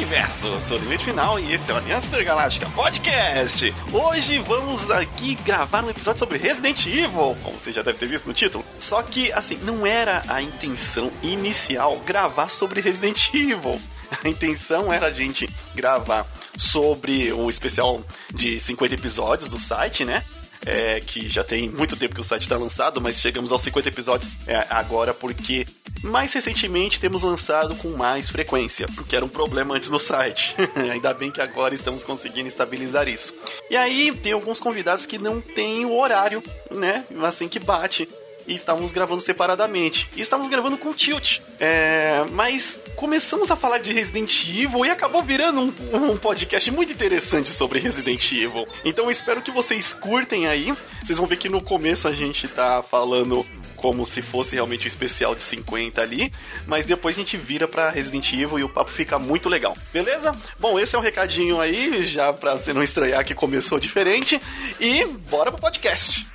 universo. Eu sou o Limite Final e esse é o Aliança Intergaláctica Podcast. Hoje vamos aqui gravar um episódio sobre Resident Evil, como você já deve ter visto no título. Só que, assim, não era a intenção inicial gravar sobre Resident Evil. A intenção era a gente gravar sobre o especial de 50 episódios do site, né? É, que já tem muito tempo que o site está lançado, mas chegamos aos 50 episódios é, agora porque mais recentemente temos lançado com mais frequência, que era um problema antes no site. Ainda bem que agora estamos conseguindo estabilizar isso. E aí tem alguns convidados que não têm o horário, né? Assim que bate e estávamos gravando separadamente. E estávamos gravando com Tilt. É, mas começamos a falar de Resident Evil e acabou virando um, um, podcast muito interessante sobre Resident Evil. Então espero que vocês curtem aí. Vocês vão ver que no começo a gente tá falando como se fosse realmente um especial de 50 ali, mas depois a gente vira para Resident Evil e o papo fica muito legal. Beleza? Bom, esse é um recadinho aí, já pra você não estranhar que começou diferente, e bora pro podcast.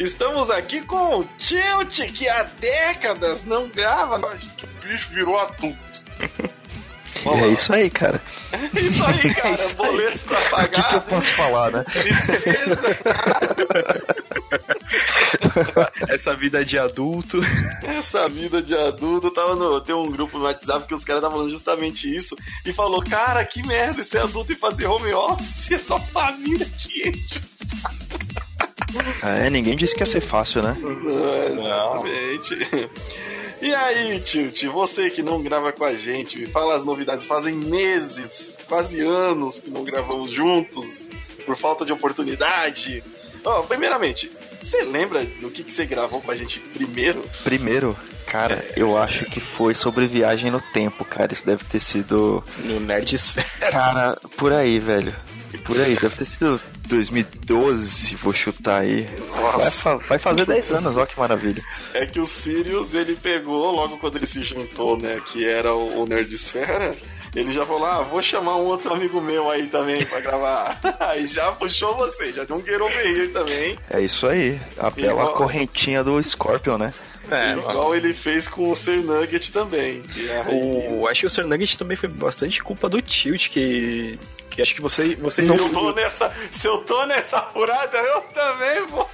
Estamos aqui com o Tilt, que há décadas não grava. O bicho virou adulto. é isso aí, cara. É isso aí, cara. É isso Boletos pra pagar. O que, que, eu posso falar, né? Essa vida de adulto. Essa vida de adulto. Tava no, tem um grupo no WhatsApp que os caras estavam falando justamente isso. E falou: Cara, que merda ser adulto e fazer home office. É só família te enche é, ninguém disse que ia ser fácil, né? Não, exatamente. E aí, Tilt, você que não grava com a gente, me fala as novidades. Fazem meses, quase anos que não gravamos juntos, por falta de oportunidade. Oh, primeiramente, você lembra do que, que você gravou com a gente primeiro? Primeiro? Cara, é... eu acho que foi sobre viagem no tempo, cara. Isso deve ter sido. No Nerdsphere. Cara, por aí, velho. Por aí, deve ter sido 2012, vou chutar aí. Vai, vai, fazer 10 anos, ó que maravilha. É que o Sirius, ele pegou logo quando ele se juntou, né? Que era o, o Nerdesfera. Ele já falou: Ah, vou chamar um outro amigo meu aí também pra gravar. aí já puxou você, já deu um Get Over Here também. É isso aí, a bela igual... correntinha do Scorpion, né? É, igual ele fez com o Sir Nugget também. Aí... O, acho que o Sir Nugget também foi bastante culpa do Tilt, que que acho que você, você se não. Eu tô nessa, se eu tô nessa furada, eu também vou.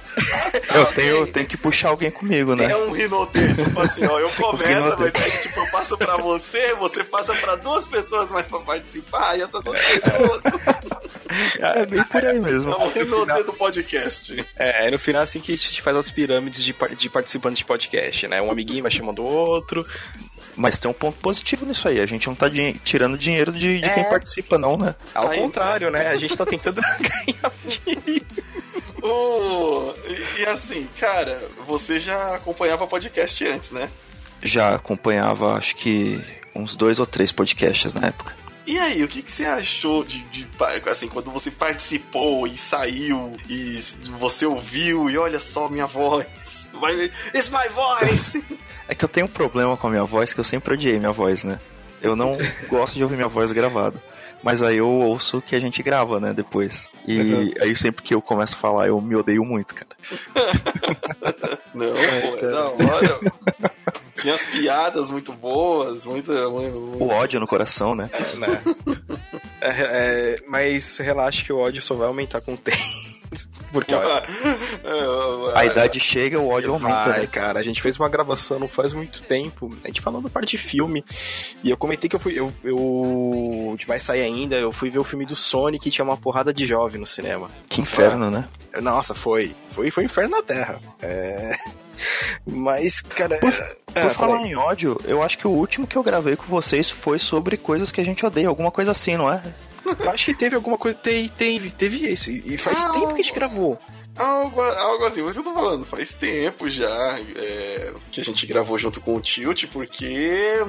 eu tenho, tenho que puxar alguém comigo, né? É um rinoteiro, tipo assim, ó, eu começo, mas aí, tipo, eu passo pra você, você passa pra duas pessoas mais pra participar, e essas duas pessoas. é bem por aí mesmo. É um rinoteiro do podcast. É, é no final assim que a gente faz as pirâmides de, de participantes de podcast, né? Um amiguinho vai chamando o outro, mas tem um ponto positivo nisso aí. A gente não tá di tirando dinheiro de, de é. quem participa, não, né? Ao aí, contrário, né? A gente tá tentando ganhar dinheiro. Oh, e, e assim, cara, você já acompanhava podcast antes, né? Já acompanhava, acho que uns dois ou três podcasts na época. E aí, o que, que você achou de, de, assim, quando você participou e saiu e você ouviu e olha só minha voz? It's my voice! É que eu tenho um problema com a minha voz, que eu sempre odiei minha voz, né? Eu não gosto de ouvir minha voz gravada. Mas aí eu ouço o que a gente grava, né, depois. E uhum. aí sempre que eu começo a falar, eu me odeio muito, cara. não, pô, é da hora. Tinha as piadas muito boas, muito, muito... O ódio no coração, né? É, né? É, é, mas relaxa que o ódio só vai aumentar com o tempo. Porque olha, a idade chega, o ódio aumenta. Vai, né? cara. A gente fez uma gravação não faz muito tempo. A gente falando da parte de filme. E eu comentei que eu fui. Eu, eu, a gente vai sair ainda. Eu fui ver o filme do Sonic e tinha uma porrada de jovem no cinema. Que inferno, né? Nossa, foi. Foi, foi inferno na Terra. É. Mas, cara. Por, é, por falar em ódio, eu acho que o último que eu gravei com vocês foi sobre coisas que a gente odeia, alguma coisa assim, não é? Eu acho que teve alguma coisa. Teve, teve, teve esse. E faz ah, tempo que a gente gravou. Algo, algo assim, você tá falando, faz tempo já é, que a gente gravou junto com o Tilt, porque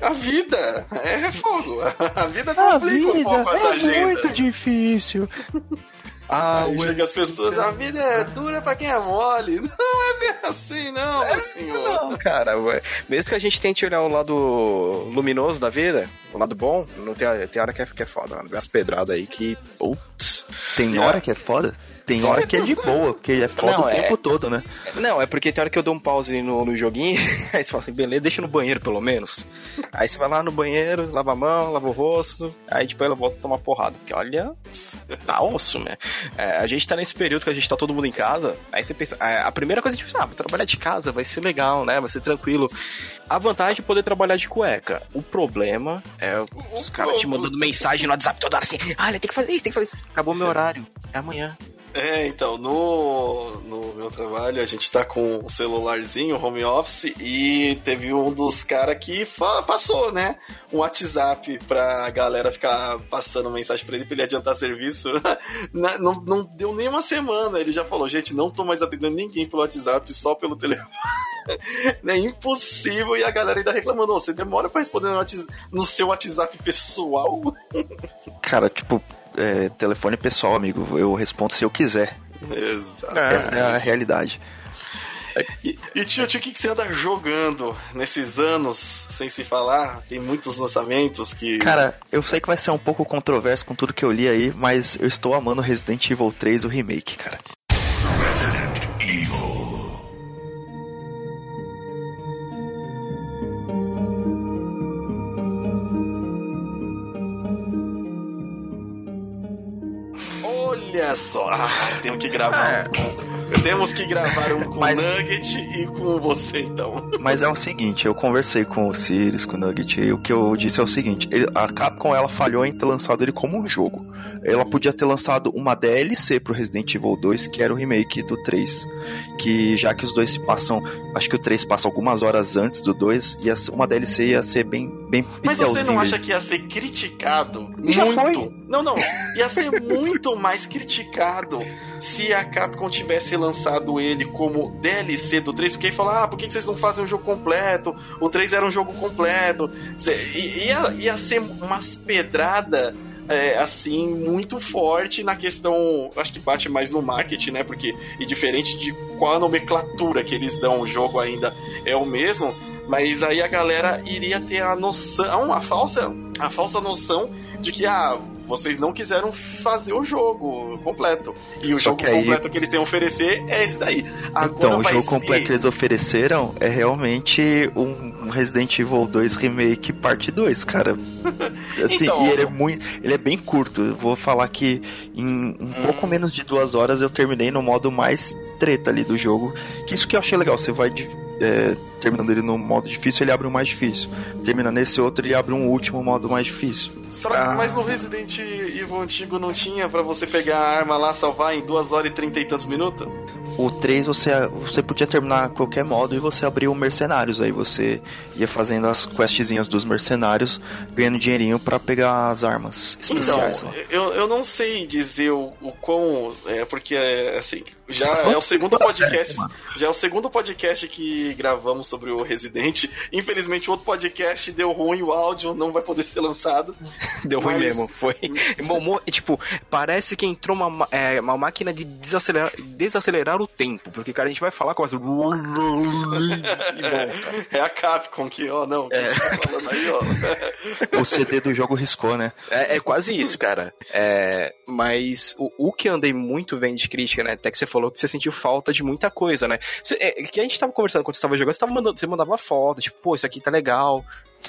a vida é fogo. A vida complica um pouco as é agendas. É muito difícil. Ah, Aí chega as pessoas, a vida é dura pra quem é mole. Não é bem assim, não, meu senhor. Não, cara. Mesmo que a gente tente olhar o lado luminoso da vida, o lado bom, não tem, tem hora que é, que é foda, mano. As pedradas aí que. Putz. Tem hora que é foda? Tem hora que é de boa, porque é foda Não, o é- tempo todo, né? Não, é porque tem hora que eu dou um pause no, no joguinho, aí você fala assim, beleza, deixa no banheiro pelo menos. Aí você vai lá no banheiro, lava a mão, lava o rosto, aí depois ela volta a tomar porrada. Porque olha, tá osso, né? É, a gente tá nesse período que a gente tá todo mundo em casa, aí você pensa, é, a primeira coisa que a gente pensa, ah, vou trabalhar de casa, vai ser legal, né? Vai ser tranquilo. A vantagem de poder trabalhar de cueca. O problema é os caras te mandando mensagem no WhatsApp toda hora assim, ah, tem que fazer isso, tem que fazer isso. Acabou meu horário, é amanhã. É, então, no, no meu trabalho a gente tá com um celularzinho, home office, e teve um dos caras que passou, né? Um WhatsApp pra galera ficar passando mensagem pra ele pra ele adiantar serviço. Não, não deu nem uma semana. Ele já falou, gente, não tô mais atendendo ninguém pelo WhatsApp, só pelo telefone. É impossível. E a galera ainda reclamando, "Ô, você demora pra responder no, no seu WhatsApp pessoal? Cara, tipo, é, telefone pessoal, amigo. Eu respondo se eu quiser. Exato. Essa é a realidade. E, e tio, tio, o que, que você anda jogando nesses anos sem se falar? Tem muitos lançamentos que. Cara, eu sei que vai ser um pouco controverso com tudo que eu li aí, mas eu estou amando Resident Evil 3, o remake, cara. Que gravar com. Temos que gravar um com Mas- Nugget e com você, então. Mas é o seguinte, eu conversei com o Sirius, com o Nugget, e o que eu disse é o seguinte, ele- a Capcom ela falhou em ter lançado ele como um jogo. Ela podia ter lançado uma DLC pro Resident Evil 2, que era o remake do 3. Que já que os dois se passam, acho que o 3 passa algumas horas antes do 2, ia ser- uma DLC ia ser bem bem Mas você não acha que ia ser criticado Já muito? foi. Não, não. Ia ser muito mais criticado se a Capcom tivesse lançado ele como DLC do 3, porque aí fala, ah, por que vocês não fazem um jogo completo? O 3 era um jogo completo. Ia, ia ser umas pedrada é, assim, muito forte na questão. Acho que bate mais no marketing, né? Porque, e diferente de qual a nomenclatura que eles dão, o jogo ainda é o mesmo. Mas aí a galera iria ter a noção, a falsa, a falsa noção de que, ah, vocês não quiseram fazer o jogo completo. E o Só jogo que aí- completo que eles têm a oferecer é esse daí. Agora Então, o jogo ser... completo que eles ofereceram é realmente um Resident Evil 2 Remake parte 2, cara. Assim, Então- e ele é muito. Ele é bem curto. Eu vou falar que em um Hum. pouco menos de duas horas eu terminei no modo mais treta ali do jogo. Que isso que eu achei legal. Você vai de- é, terminando ele no modo difícil, ele abre um mais difícil. Termina nesse outro, ele abre um último modo mais difícil. Será que Ah. mas no Resident Evil antigo não tinha pra você pegar a arma lá, salvar em 2 horas e 30 e tantos minutos? O 3 você, você podia terminar qualquer modo e você abriu mercenários. Aí você ia fazendo as questzinhas dos mercenários, ganhando dinheirinho pra pegar as armas Então, especiais. lá. eu, eu não sei dizer o, o quão. É, porque, é, assim, já tá é o segundo toda podcast. Já é o segundo podcast que gravamos sobre o Resident. Infelizmente, o outro podcast deu ruim, o áudio não vai poder ser lançado. Deu ruim Mas- mesmo, foi. Tipo, parece que entrou uma, ma- é, uma máquina de desacelerar, desacelerar o tempo, porque, cara, a gente vai falar com as... E volta. É a Capcom que, ó, não, que tá falando aí, ó. O CD do jogo riscou, né? É, é quase isso, cara. É, mas o, o que andei muito vendo de crítica, né? Até que você falou que você sentiu falta de muita coisa, né? Você, é, que a gente tava conversando quando você tava jogando, você, tava mandando, você mandava foto, tipo, pô, isso aqui tá legal.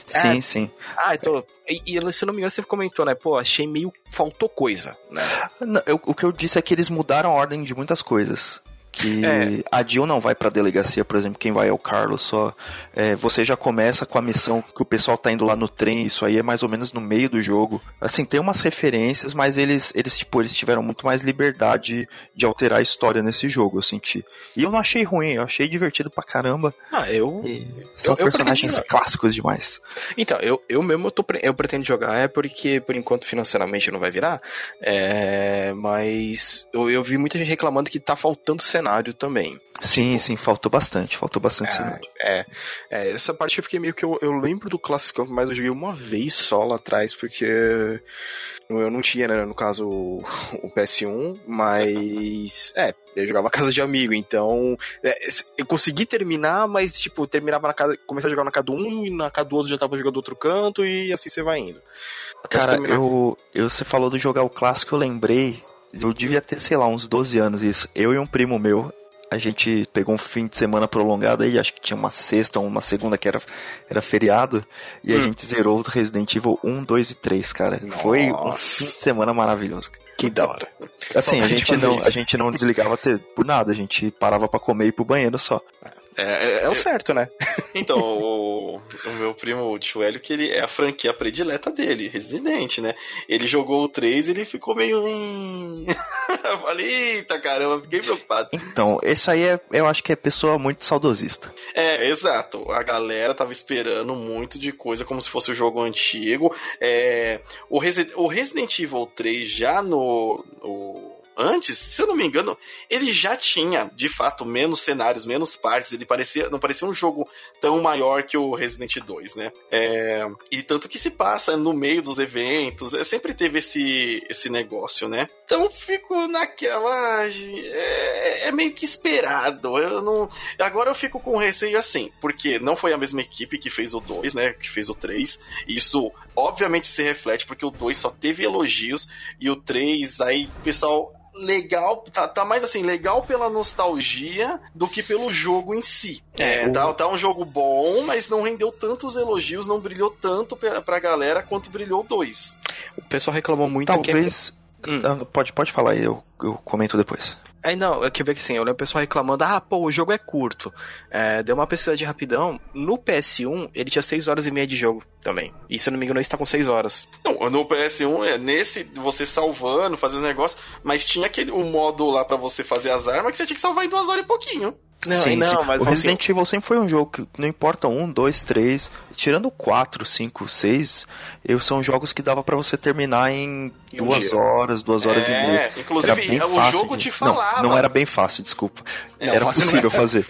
Sim, É. sim. Ah, eu tô. E, e se eu não me engano, você comentou, né? Pô, achei meio. Faltou coisa, né? Não, eu- o que eu disse é que eles mudaram a ordem de muitas coisas. Que É. a Jill não vai pra delegacia, por exemplo, quem vai é o Carlos só. É, você já começa com a missão que o pessoal tá indo lá no trem, isso aí é mais ou menos no meio do jogo. Assim, tem umas referências, mas eles, eles tipo, eles tiveram muito mais liberdade de alterar a história nesse jogo, eu senti. E eu não achei ruim, eu achei divertido pra caramba. Ah, eu. E são Eu- eu personagens pretendi- clássicos demais. Então, eu, eu mesmo eu, tô, eu pretendo jogar, é porque por enquanto financeiramente não vai virar. É, mas eu, eu vi muita gente reclamando que tá faltando cenário cenário também. Sim, sim, faltou bastante, faltou bastante é, cenário. É, é, essa parte eu fiquei meio que. Eu, eu lembro do Classicão, mas eu joguei uma vez só lá atrás, porque eu não tinha, né, no caso, o, o PS1, mas. É, eu jogava na casa de amigo, então. É, eu consegui terminar, mas, tipo, terminava na casa. Comecei a jogar na casa do um, e na casa do outro já tava jogando outro canto, e assim você vai indo. Até Cara, eu, eu. Você falou de jogar o clássico, eu lembrei. Eu devia ter, sei lá, uns 12 anos isso. Eu e um primo meu, a gente pegou um fim de semana prolongado aí, acho que tinha uma sexta ou uma segunda que era, era feriado, e hum. a gente zerou o Resident Evil 1, 2 e 3, cara. Nossa. Foi um fim de semana maravilhoso. Que da hora. Assim, a gente, não, a gente não desligava por nada, a gente parava para comer e ir pro banheiro só. É, é, é o certo, né? Então, o, o, meu primo, o tio Hélio, que ele é a franquia predileta dele, Resident, né? Ele jogou o 3 e ele ficou meio. eu falei, eita caramba, fiquei preocupado. Então, esse aí é, eu acho que é pessoa muito saudosista. É, exato. A galera tava esperando muito de coisa como se fosse o jogo antigo. É, o, Resi o Resident Evil 3 já no. no antes, se eu não me engano, ele já tinha, de fato, menos cenários, menos partes. Ele parecia, não parecia um jogo tão maior que o Resident 2, né? É, e tanto que se passa no meio dos eventos, é, sempre teve esse, esse negócio, né? Então fico naquela. É, é, meio que esperado. Eu não. Agora eu fico com receio assim, porque não foi a mesma equipe que fez o 2, né? Que fez o 3. Isso obviamente se reflete, porque o 2 só teve elogios e o 3, aí, pessoal, legal, tá, tá mais assim, legal pela nostalgia do que pelo jogo em si. É, o... tá, tá um jogo bom, mas não rendeu tantos elogios, não brilhou tanto pra, pra galera quanto brilhou 2. O pessoal reclamou muito Talvez... que. Hum. Ah, pode, pode falar aí, eu, eu comento depois. Aí não, eu que ver que sim, eu lembro o pessoal reclamando, ah, pô, o jogo é curto. É, deu uma pesquisa de rapidão. No PS1, ele tinha 6 horas e meia de jogo também. E se eu não me engano, ele está com 6 horas. Não, no PS1 é nesse, você salvando, fazendo negócio, mas tinha aquele o modo lá para você fazer as armas que você tinha que salvar em 2 horas e pouquinho. Não, sim, não, sim. mas o Resident assim... Evil sempre foi um jogo que não importa um, dois, três, tirando quatro, cinco, seis, eu, são jogos que dava para você terminar em duas horas, duas horas é, e meia. Inclusive, era bem o fácil jogo de... te falava. Não, não era bem fácil, desculpa. Não, era possível era. fazer.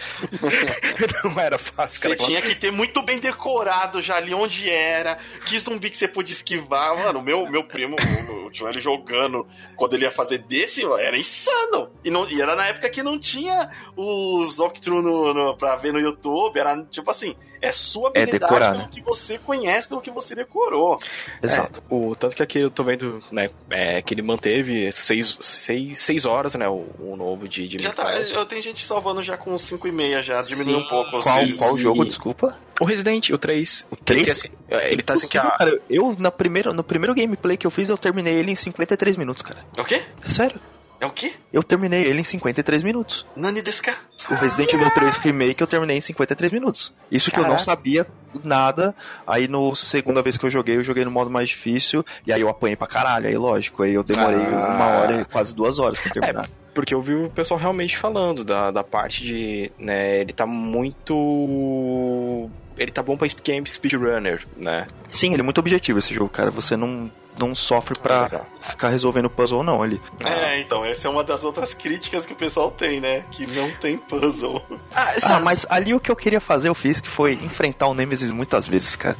não era fácil. Cara. Você tinha que ter muito bem decorado já ali onde era, que zumbi que você podia esquivar. Mano, meu, meu primo, o, o Joel jogando, quando ele ia fazer desse, era insano. E, não, e era na época que não tinha os walkthrough no, no, pra ver no YouTube, era tipo assim, é sua é habilidade é decorar, pelo né? que você conhece, pelo que você decorou. Exato. É, o, tanto que aqui eu tô vendo, né, é, que ele manteve seis, seis, seis horas, né, o, o novo de, de Já tá, eu tenho gente salvando já com 5 e meia já, diminuiu um pouco. Qual, qual jogo, desculpa? O Resident, o 3. O 3? Ele, assim, é, ele tá assim que a... Cara, eu, na primeira, no primeiro gameplay que eu fiz, eu terminei ele em 53 minutos, cara. O quê? Sério. É o quê? Eu terminei ele em 53 minutos. Nani Deska? O Resident Evil 3 Remake eu terminei em 53 minutos. Isso Caraca. que eu não sabia nada. Aí no segunda vez que eu joguei, eu joguei no modo mais difícil. E aí eu apanhei pra caralho. Aí lógico, aí eu demorei ah. uma hora, quase duas horas pra terminar. É. Porque eu vi o pessoal realmente falando da, da parte de. Né, ele tá muito. Ele tá bom pra game speedrunner, né? Sim, ele é muito objetivo esse jogo, cara. Você não não sofre pra ah, ficar resolvendo puzzle não ali. É, então, essa é uma das outras críticas que o pessoal tem, né? Que não tem puzzle. Ah, ah, mas ali o que eu queria fazer eu fiz, que foi enfrentar o Nemesis muitas vezes, cara.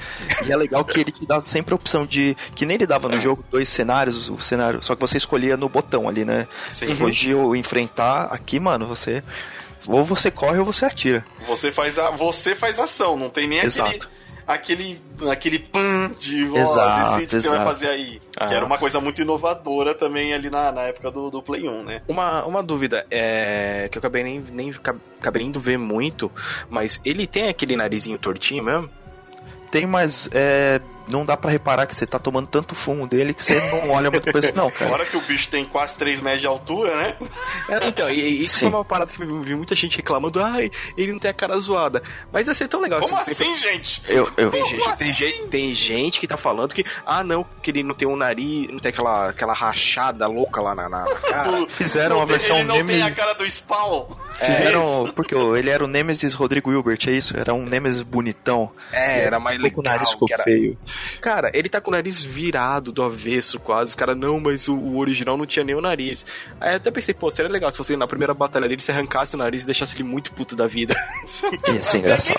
E é legal que ele te dá sempre a opção de, que nem ele dava no é. jogo, dois cenários, o cenário, só que você escolhia no botão ali, né? Sim. Fugir ou enfrentar, aqui, mano, você... Ou você corre ou você atira. Você faz a, você faz ação, não tem nem Exato. aquele aquele, aquele pan de exato, que você vai fazer aí. Ah. Que era uma coisa muito inovadora também ali na, na época do, do Play 1, né? Uma, uma dúvida, é, que eu acabei nem, nem acabei indo ver muito, mas ele tem aquele narizinho tortinho mesmo? Tem, mas é, não dá para reparar que você tá tomando tanto fumo dele que você não olha muito pra isso, não, cara. Fora que o bicho tem quase 3 metros de altura, né? É, então, e, isso Sim. foi uma parada que eu vi muita gente reclamando, ai, ele não tem a cara zoada. Mas ia ser tão legal. Como assim, assim gente? Eu, eu... Tem, gente, assim? tem, gente, tem gente que tá falando que, ah, não, que ele não tem um nariz, não tem aquela, aquela rachada louca lá na, na cara. Fizeram uma versão Ele não Nemesis... tem a cara do Spawn. Fizeram, é porque ele era o Nemesis Rodrigo Hilbert, é isso? Era um Nemesis bonitão. É, era mais legal. O nariz ficou era... feio. Cara, ele tá com o nariz virado do avesso quase. Os caras, não, mas o, o, original não tinha nem o nariz. Aí eu até pensei, pô, seria legal se você na primeira batalha dele se arrancasse o nariz e deixasse ele muito puto da vida. Ia ser engraçado.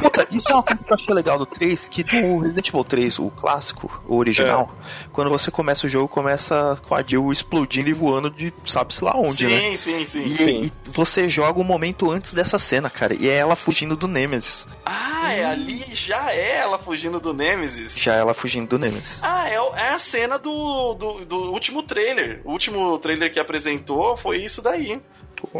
Puta, isso é uma coisa que eu achei legal do 3, que do Resident Evil 3, o clássico, o original, é. quando você começa o jogo, começa com a Jill explodindo e voando de sabe-se lá onde, sim, né? Sim, sim, sim. E você joga um momento antes dessa cena, cara, e é ela fugindo do Nemesis. Ah, é ali, já é ela fugindo do Nemesis? Já é ela fugindo do Nemesis. Ah, é, é a cena do, do, do último trailer. O último trailer que apresentou foi isso daí.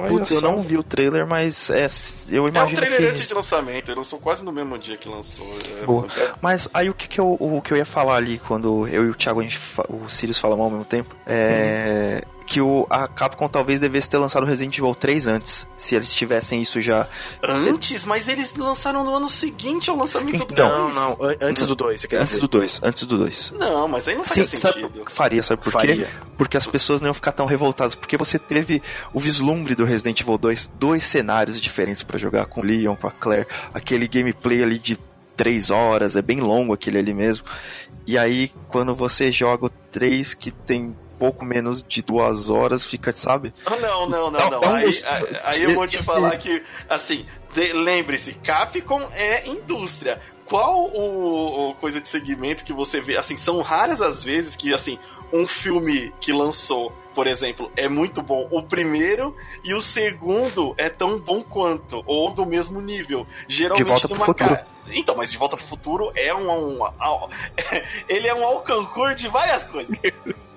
Putz, eu não vi o trailer, mas é, eu imagino. É um trailer que... antes de lançamento, ele lançou quase no mesmo dia que lançou. É... Boa. Mas aí o que, que, eu, o que eu ia falar ali quando eu e o Thiago, a gente, o Sirius falamos ao mesmo tempo, é. Uhum que o, a Capcom talvez devesse ter lançado Resident Evil 3 antes, se eles tivessem isso já. Antes? Mas eles lançaram no ano seguinte ao lançamento então, do 2. Não, não, antes do 2, Antes dizer. do 2, antes do 2. Não, mas aí não faria Sim, sentido. Sabe, faria, sabe por faria. quê? Porque as pessoas não iam ficar tão revoltadas, porque você teve o vislumbre do Resident Evil 2, dois cenários diferentes para jogar com o Leon, com a Claire, aquele gameplay ali de três horas, é bem longo aquele ali mesmo. E aí, quando você joga o 3 que tem pouco menos de duas horas, fica, sabe? Ah, não, não, não, não. Aí, aí eu vou te falar que, assim, lembre-se, Capcom é indústria qual o, o, coisa de segmento que você vê? Assim, são raras as vezes que, assim, um filme que lançou, por exemplo, é muito bom o primeiro e o segundo é tão bom quanto, ou do mesmo nível. Geralmente de volta pro futuro. Cara... Então, mas De Volta pro Futuro é um, um, um ele é um alcancor de várias coisas.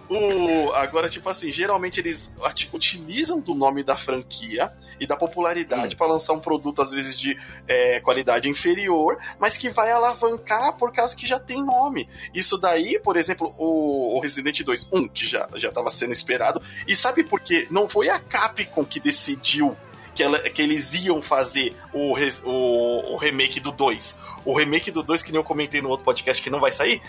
O, agora, tipo assim, geralmente eles utilizam do nome da franquia e da popularidade hum. para lançar um produto, às vezes, de é, qualidade inferior, mas que vai alavancar por causa que já tem nome. Isso daí, por exemplo, o, o Resident 2 1, que já estava sendo esperado, e sabe por quê? Não foi a Capcom que decidiu que, ela, que eles iam fazer o, o, o, remake do 2. O remake do 2, que nem eu comentei no outro podcast que não vai sair,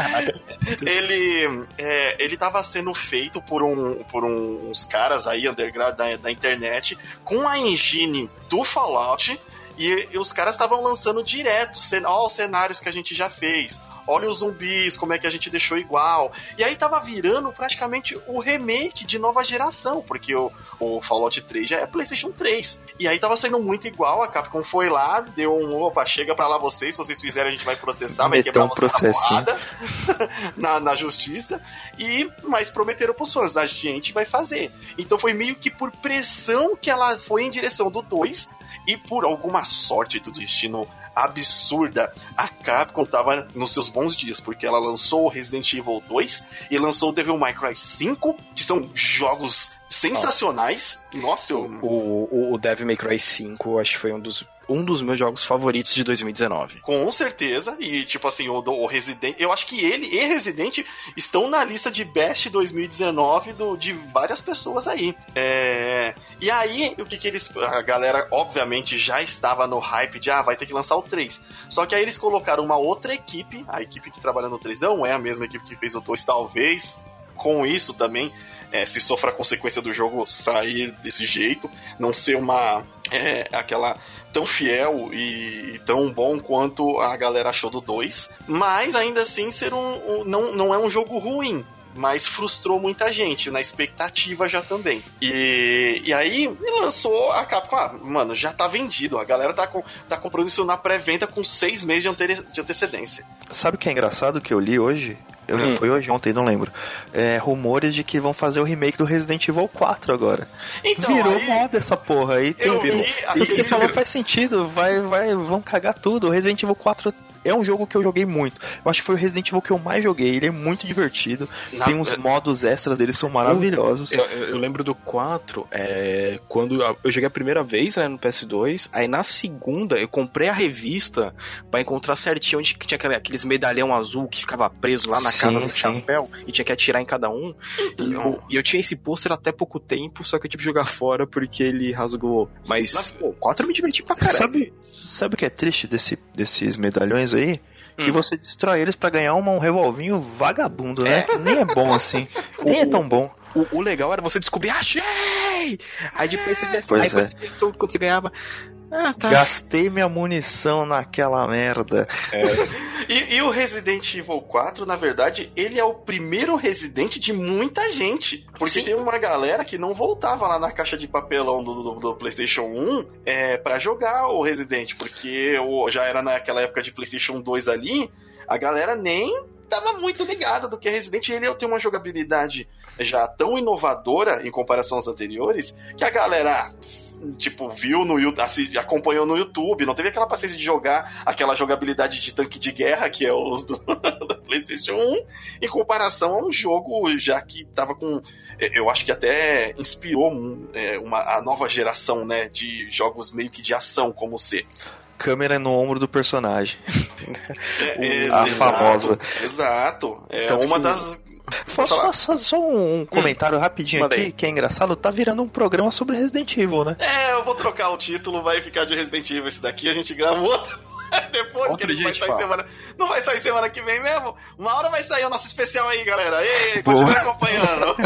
ele, é, ele tava sendo feito por, um, por uns caras aí, underground da, da internet, com a engine do Fallout, e, e os caras estavam lançando direto, ó, os cenários que a gente já fez, olha os zumbis, como é que a gente deixou igual. E aí tava virando praticamente o remake de nova geração, porque o, o Fallout 3 já é PlayStation 3. E aí tava saindo muito igual, a Capcom foi lá, deu um opa, chega pra lá vocês, se vocês fizerem a gente vai processar, vai quebrar um vocês na, na, na justiça. E, mas prometeram pros fãs, a gente vai fazer. Então foi meio que por pressão que ela foi em direção do 2 e por alguma sorte do destino absurda. A Capcom tava nos seus bons dias, porque ela lançou o Resident Evil 2 e lançou o Devil May Cry 5, que são jogos sensacionais. Nossa, eu... o, o, o Devil May Cry 5 acho que foi um dos um dos meus jogos favoritos de 2019. Com certeza. E, tipo assim, o, o Resident. Eu acho que ele e Resident estão na lista de Best 2019 do, de várias pessoas aí. É... E aí, o que, que eles. A galera, obviamente, já estava no hype de, ah, vai ter que lançar o 3. Só que aí eles colocaram uma outra equipe. A equipe que trabalha no 3 não é a mesma equipe que fez o 2, talvez. Com isso também é, se sofra a consequência do jogo sair desse jeito, não ser uma. É, aquela tão fiel e, tão bom quanto a galera achou do 2, mas ainda assim ser um, um, não, não é um jogo ruim, mas frustrou muita gente, na expectativa já também. E, e aí lançou a Capcom, ah, mano, já tá vendido, a galera tá, com, tá comprando isso na pré-venda com seis meses de, ante, de antecedência. Sabe o que é engraçado que eu li hoje? Eu hum. Foi hoje, ontem, não lembro. É, rumores de que vão fazer o remake do Resident Evil 4 agora. Então, virou aí, moda essa porra aí. Tem, virou. Tudo que você falou faz sentido. Vai, vai, vão cagar tudo. O Resident Evil 4 é um jogo que eu joguei muito. Eu acho que foi o Resident Evil que eu mais joguei. Ele é muito divertido. Na... Tem uns modos extras dele são maravilhosos. Eu, eu, eu lembro do 4, é, quando eu joguei a primeira vez né, no PS2. Aí na segunda eu comprei a revista para encontrar certinho onde tinha aqueles medalhão azul que ficava preso lá na sim, casa do sim. chapéu e tinha que atirar em cada um. E eu, e eu tinha esse pôster até pouco tempo, só que eu tive que jogar fora porque ele rasgou. Mas, Mas pô, 4 eu me diverti pra caralho. Sabe, sabe o que é triste desse, desses medalhões aí? Que hum. você destrói eles para ganhar uma, um revolvinho vagabundo, né? É. Nem é bom assim. Nem é tão bom. O, o, legal era você descobrir, achei! Aí depois você, pois aí é. você pensou quando você ganhava. Ah, tá. Gastei minha munição naquela merda. E, e o Resident Evil 4, na verdade, ele é o primeiro Resident de muita gente. Porque Sim. tem uma galera que não voltava lá na caixa de papelão do, do- do PlayStation 1 é, para jogar o Resident. Porque o- já era naquela época de PlayStation 2 ali, a galera nem tava muito ligada do que é Resident. Ele tem uma jogabilidade já tão inovadora em comparação aos anteriores que a galera. Tipo, viu no YouTube, acompanhou no YouTube, não teve aquela paciência de jogar aquela jogabilidade de tanque de guerra que é os do, PlayStation 1, em comparação a um jogo já que tava com. eh, Eu acho que até inspirou eh, uma, a nova geração, né? De jogos meio que de ação, como ser. Câmera no ombro do personagem. É, a exato, famosa. Exato. É Tanto uma que- das. Posso só, um comentário rapidinho Manda aqui, aí. que é engraçado? Tá virando um programa sobre Resident Evil, né? É, eu vou trocar o título, vai ficar de Resident Evil esse daqui, a gente grava outro. Depois Outro que ele vai sair fala. semana. Não vai sair semana que vem mesmo? Uma hora vai sair o nosso especial aí, galera. Ei, continua acompanhando.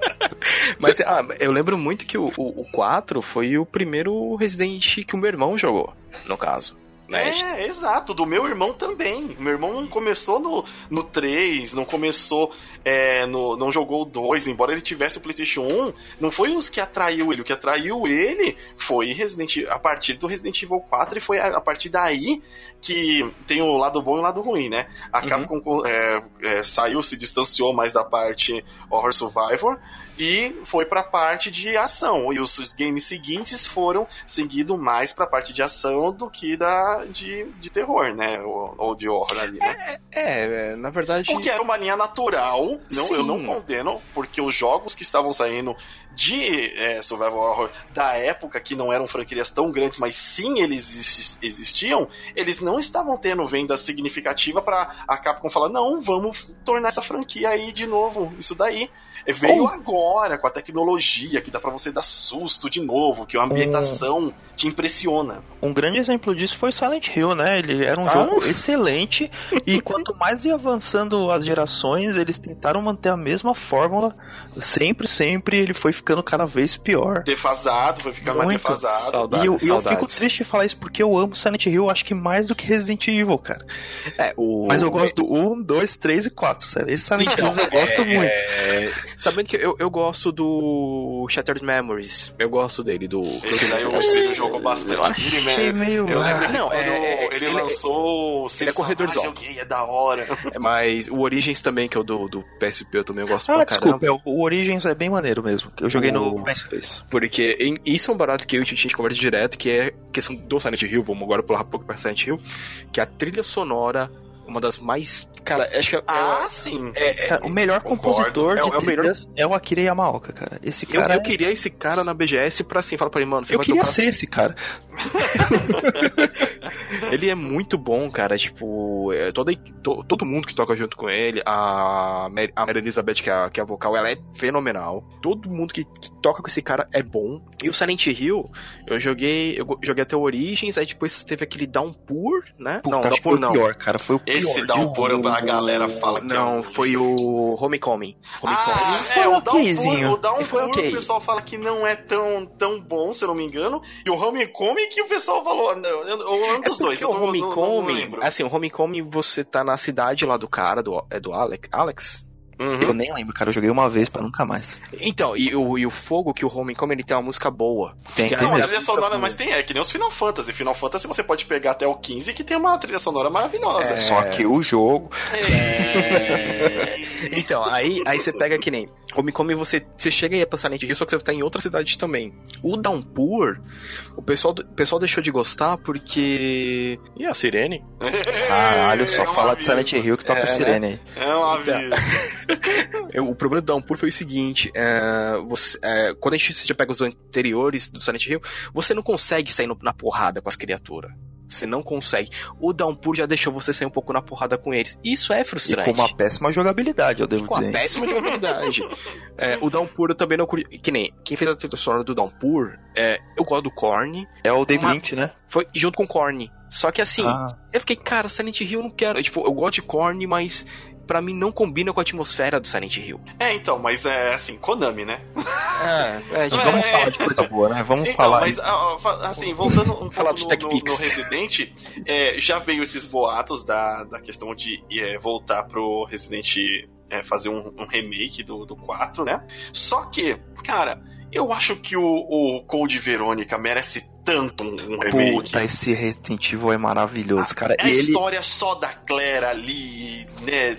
Mas ah, eu lembro muito que o, o, o 4 foi o primeiro Resident que o meu irmão jogou, no caso. Né? É, exato. Do meu irmão também. Meu irmão não começou no, no 3, não começou. é, no, não jogou o 2, embora ele tivesse o PlayStation 1. Não foi os que atraiu ele. O que atraiu ele foi Resident a partir do Resident Evil 4 e foi a, a partir daí que tem o lado bom e o lado ruim, né? A Uhum. Capcom é, é, saiu, se distanciou mais da parte Horror Survivor e foi pra parte de ação. E os, games seguintes foram seguindo mais pra parte de ação do que da de, de terror, né? Ou, ou de horror ali, né? É, é, na verdade. O que era uma linha natural, não, eu não condeno, porque os jogos que estavam saindo de é, Survival Horror da época, que não eram franquias tão grandes, mas sim eles exis- existiam, eles não estavam tendo venda significativa pra a Capcom falar, não, vamos tornar essa franquia aí de novo, isso daí. Veio Oh. agora com a tecnologia que dá pra você dar susto de novo, que a ambientação te impressiona. Um grande exemplo disso foi Silent Hill, né? Ele era um Ah. jogo excelente e quanto mais ia avançando as gerações, eles tentaram manter a mesma fórmula. Sempre, sempre ele foi ficando cada vez pior. Defasado, foi ficar mais Muito. defasado. Saudade. E eu, eu fico triste de falar isso porque eu amo Silent Hill, acho que mais do que Resident Evil, cara. É, o... Mas eu gosto do 1, 2, 3 e 4, sério. Esse Silent Então, Hill eu gosto é, muito. é, Sabendo que eu, eu gosto do Shattered Memories. Eu gosto dele, do. Esse daí o Cílio jogou bastante. Eu achei mexe. meio... Eu lembro Não, é- é- ele, ele- lançou o ele é corredorzão. Ah, joguei, é da hora. É, Mas o Origins também, que é o do, do PSP, eu também gosto Ah, pra desculpa, caramba. é, o Origins é bem maneiro mesmo. Eu joguei no O- MySpace. Porque em- isso é um barato que eu e o Titi conversa direto, que é questão do Silent Hill, vamos agora pular um pouco pra Silent Hill, que é a trilha sonora, uma das mais. Cara, acho que é. Ah, sim. é- Cara, o melhor concordo. compositor É o- de é o melhor- trilhas é o Akira Yamaoka, cara. Esse eu, cara eu é- queria esse cara na BGS pra assim, falar pra ele, mano, você Eu vai queria tocar ser esse cara. Ele é muito bom, cara. Tipo, é, toda, to- todo mundo que toca junto com ele, a Mary, a Mary Elizabeth, que é a, que é a vocal, ela é fenomenal. Todo mundo que, que toca com esse cara é bom. E o Silent Hill, eu joguei, eu joguei até o Origins, aí depois teve aquele Downpour, né? Puta, não, Downpour o não. pior, cara. Foi o pior. Esse Downpour, tudo. a galera fala que é Não, um- foi o Homecoming. Homecoming. Ah, Foi é, o Downpour, o Downpour Foi ok. o pessoal fala que não é tão, tão bom, se eu não me engano. E o Homecoming que o pessoal falou, ou um dos É dois, o Homecoming, assim, o Homecoming você tá na cidade lá do cara, do, é do Alex? Alex? Uhum. Eu nem lembro, cara. Eu joguei uma vez pra nunca mais. Então, e o, e o fogo que o Homecoming ele tem uma música boa. Tem, Que tem Não, a trilha sonora, mas tem, é que nem os Final Fantasy. Final Fantasy você pode pegar até o 15 que tem uma trilha sonora maravilhosa. É. Só que o jogo. É. Então, aí, aí você pega que nem Homecoming, você, você chega e é pra Silent Hill, só que você tá em outra cidade também. O Downpour, o pessoal, o pessoal deixou de gostar porque... E a Sirene? Caralho, só É um fala de aviso. Silent Hill que toca É, né? sirene aí. É um aviso. Eu- O problema do Downpour foi o seguinte, é, você- é, quando a gente já pega os anteriores do Silent Hill, você não consegue sair no- na porrada com as criaturas. Você não consegue. O Downpour já deixou você sair um pouco na porrada com eles. Isso é E frustrante. com uma péssima jogabilidade, eu devo com a dizer. péssima jogabilidade. É, o Downpour eu também não curti. Que nem quem fez a trilha sonora do Downpour, é, eu gosto do Korn, É o David Uma- Lynch, né? foi junto com o Korn. Só que assim, Ah, eu fiquei, cara, Silent Hill eu não quero. Tipo, eu gosto de Korn, mas pra mim não combina com a atmosfera do Silent Hill. É, então, mas é assim, Konami, né? É, é, vamos é, falar de coisa boa, né? Vamos então, falar. Mas, assim, voltando um falar pouco de no, no, no, Resident, é, já veio esses boatos da, da questão de é, voltar pro Resident é, fazer um, um, remake do, do 4, né? Só que, cara, eu acho que o, o Code Verônica merece tanto um remake. Puta, esse Resident Evil é maravilhoso, cara. É a ele... história só da Claire ali, né?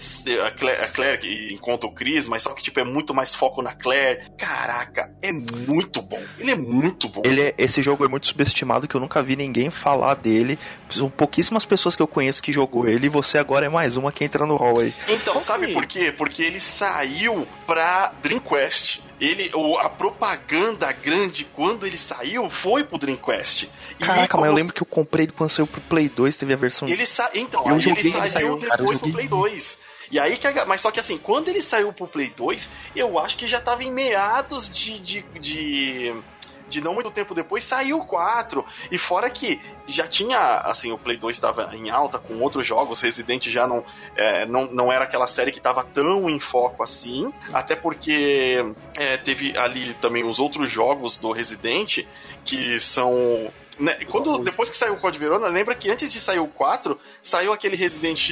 A Claire, a Claire que encontra o Chris, mas só que tipo é muito mais foco na Claire. Caraca, é muito bom. Ele é muito bom. Ele é, esse jogo é muito subestimado que eu nunca vi ninguém falar dele. São pouquíssimas pessoas que eu conheço que jogou ele e você agora é mais uma que entra no hall aí. Então, sabe por quê? Porque ele saiu pra Dreamcast ele, a propaganda grande quando ele saiu foi pro Dreamcast. Caraca, mas eu lembro que eu comprei ele quando saiu pro Play 2, teve a versão. Ele sa... Então, eu aí joguei, ele saiu, saiu depois cara, pro Play 2. E aí, mas só que assim, quando ele saiu pro Play 2, eu acho que já tava em meados de, de, de de não muito tempo depois saiu o 4. E fora que já tinha, assim, o Play 2 estava em alta com outros jogos, Resident já não, é, não, não era aquela série que estava tão em foco assim, até porque é, teve ali também os outros jogos do Resident que são né, quando, depois que saiu o Code Verona, lembra que antes de sair o 4, saiu aquele Resident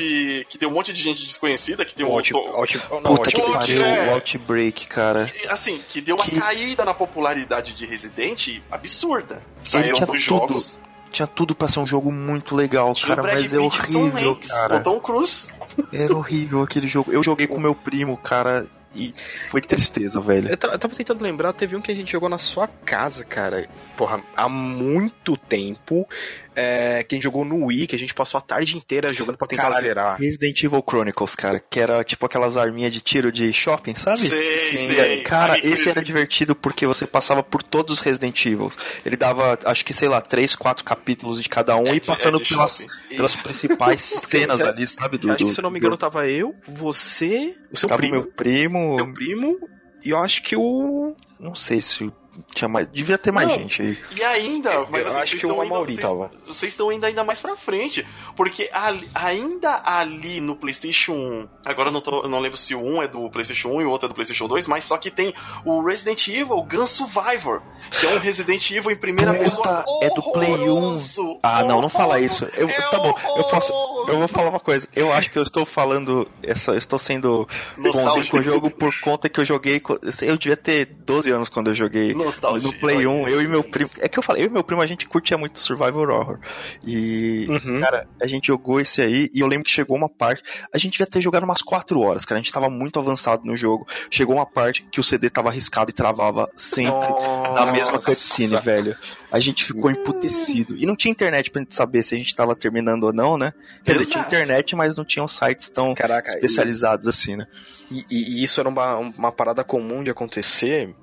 que tem um monte de gente desconhecida, que tem um... Out, out, não, Puta que pariu, é, o Outbreak, cara. Assim, que deu uma que... caída na popularidade de Resident absurda. Saíram dos jogos... Tinha tudo pra ser um jogo muito legal, Tinha cara, mas é horrível, Hanks, cara. O Tom Cruise. Era horrível aquele jogo. Eu joguei com meu primo, cara, e foi tristeza, velho. Eu tava tentando lembrar, teve um que a gente jogou na sua casa, cara. Porra, há muito tempo é, quem jogou no Wii, que a gente passou a tarde inteira jogando pra tentar cara, zerar. Resident Evil Chronicles, cara, que era tipo aquelas arminhas de tiro de shopping, sabe? Sei, Sim, sei. Cara, esse era divertido porque você passava por todos os Resident Evil. Ele dava, acho que, sei lá, três, quatro capítulos de cada um é, e passando é pelas, pelas principais cenas ali, sabe? Do, acho que, se não me engano, tava eu, você, o seu primo. meu primo. Meu primo, e eu acho que o. Não sei se tinha mais, devia ter mais não, gente aí. E ainda, mas assim, acho que o Amaury tava. Vocês estão indo ainda mais pra frente. Porque ali, ainda ali no PlayStation 1, agora eu não, tô, eu não lembro se o 1 é do PlayStation 1 e o outro é do PlayStation 2, mas só que tem o Resident Evil Gun Survivor, que é um Resident Evil em primeira Puta, pessoa. É do Play 1. Ah, não, não fala isso. Eu, é tá bom, eu posso. Eu vou falar uma coisa. Eu acho que eu estou falando. Essa, eu estou sendo bonzinho com o jogo por conta que eu joguei. Eu devia ter 12 anos quando eu joguei Nostalgia. No Play 1, eu e meu primo. É que eu falei, eu e meu primo, a gente curtia muito Survival Horror. E, uhum. cara, a gente jogou esse aí e eu lembro que chegou uma parte. A gente devia ter jogado umas 4 horas, cara. A gente tava muito avançado no jogo. Chegou uma parte que o CD tava arriscado e travava sempre Nossa. na mesma cutscene, velho. A gente ficou emputecido. E não tinha internet pra gente saber se a gente tava terminando ou não, né? Quer Dizer, tinha internet, mas não tinham sites tão Caraca, especializados e... assim, né? E, e, isso era uma, uma parada comum de acontecer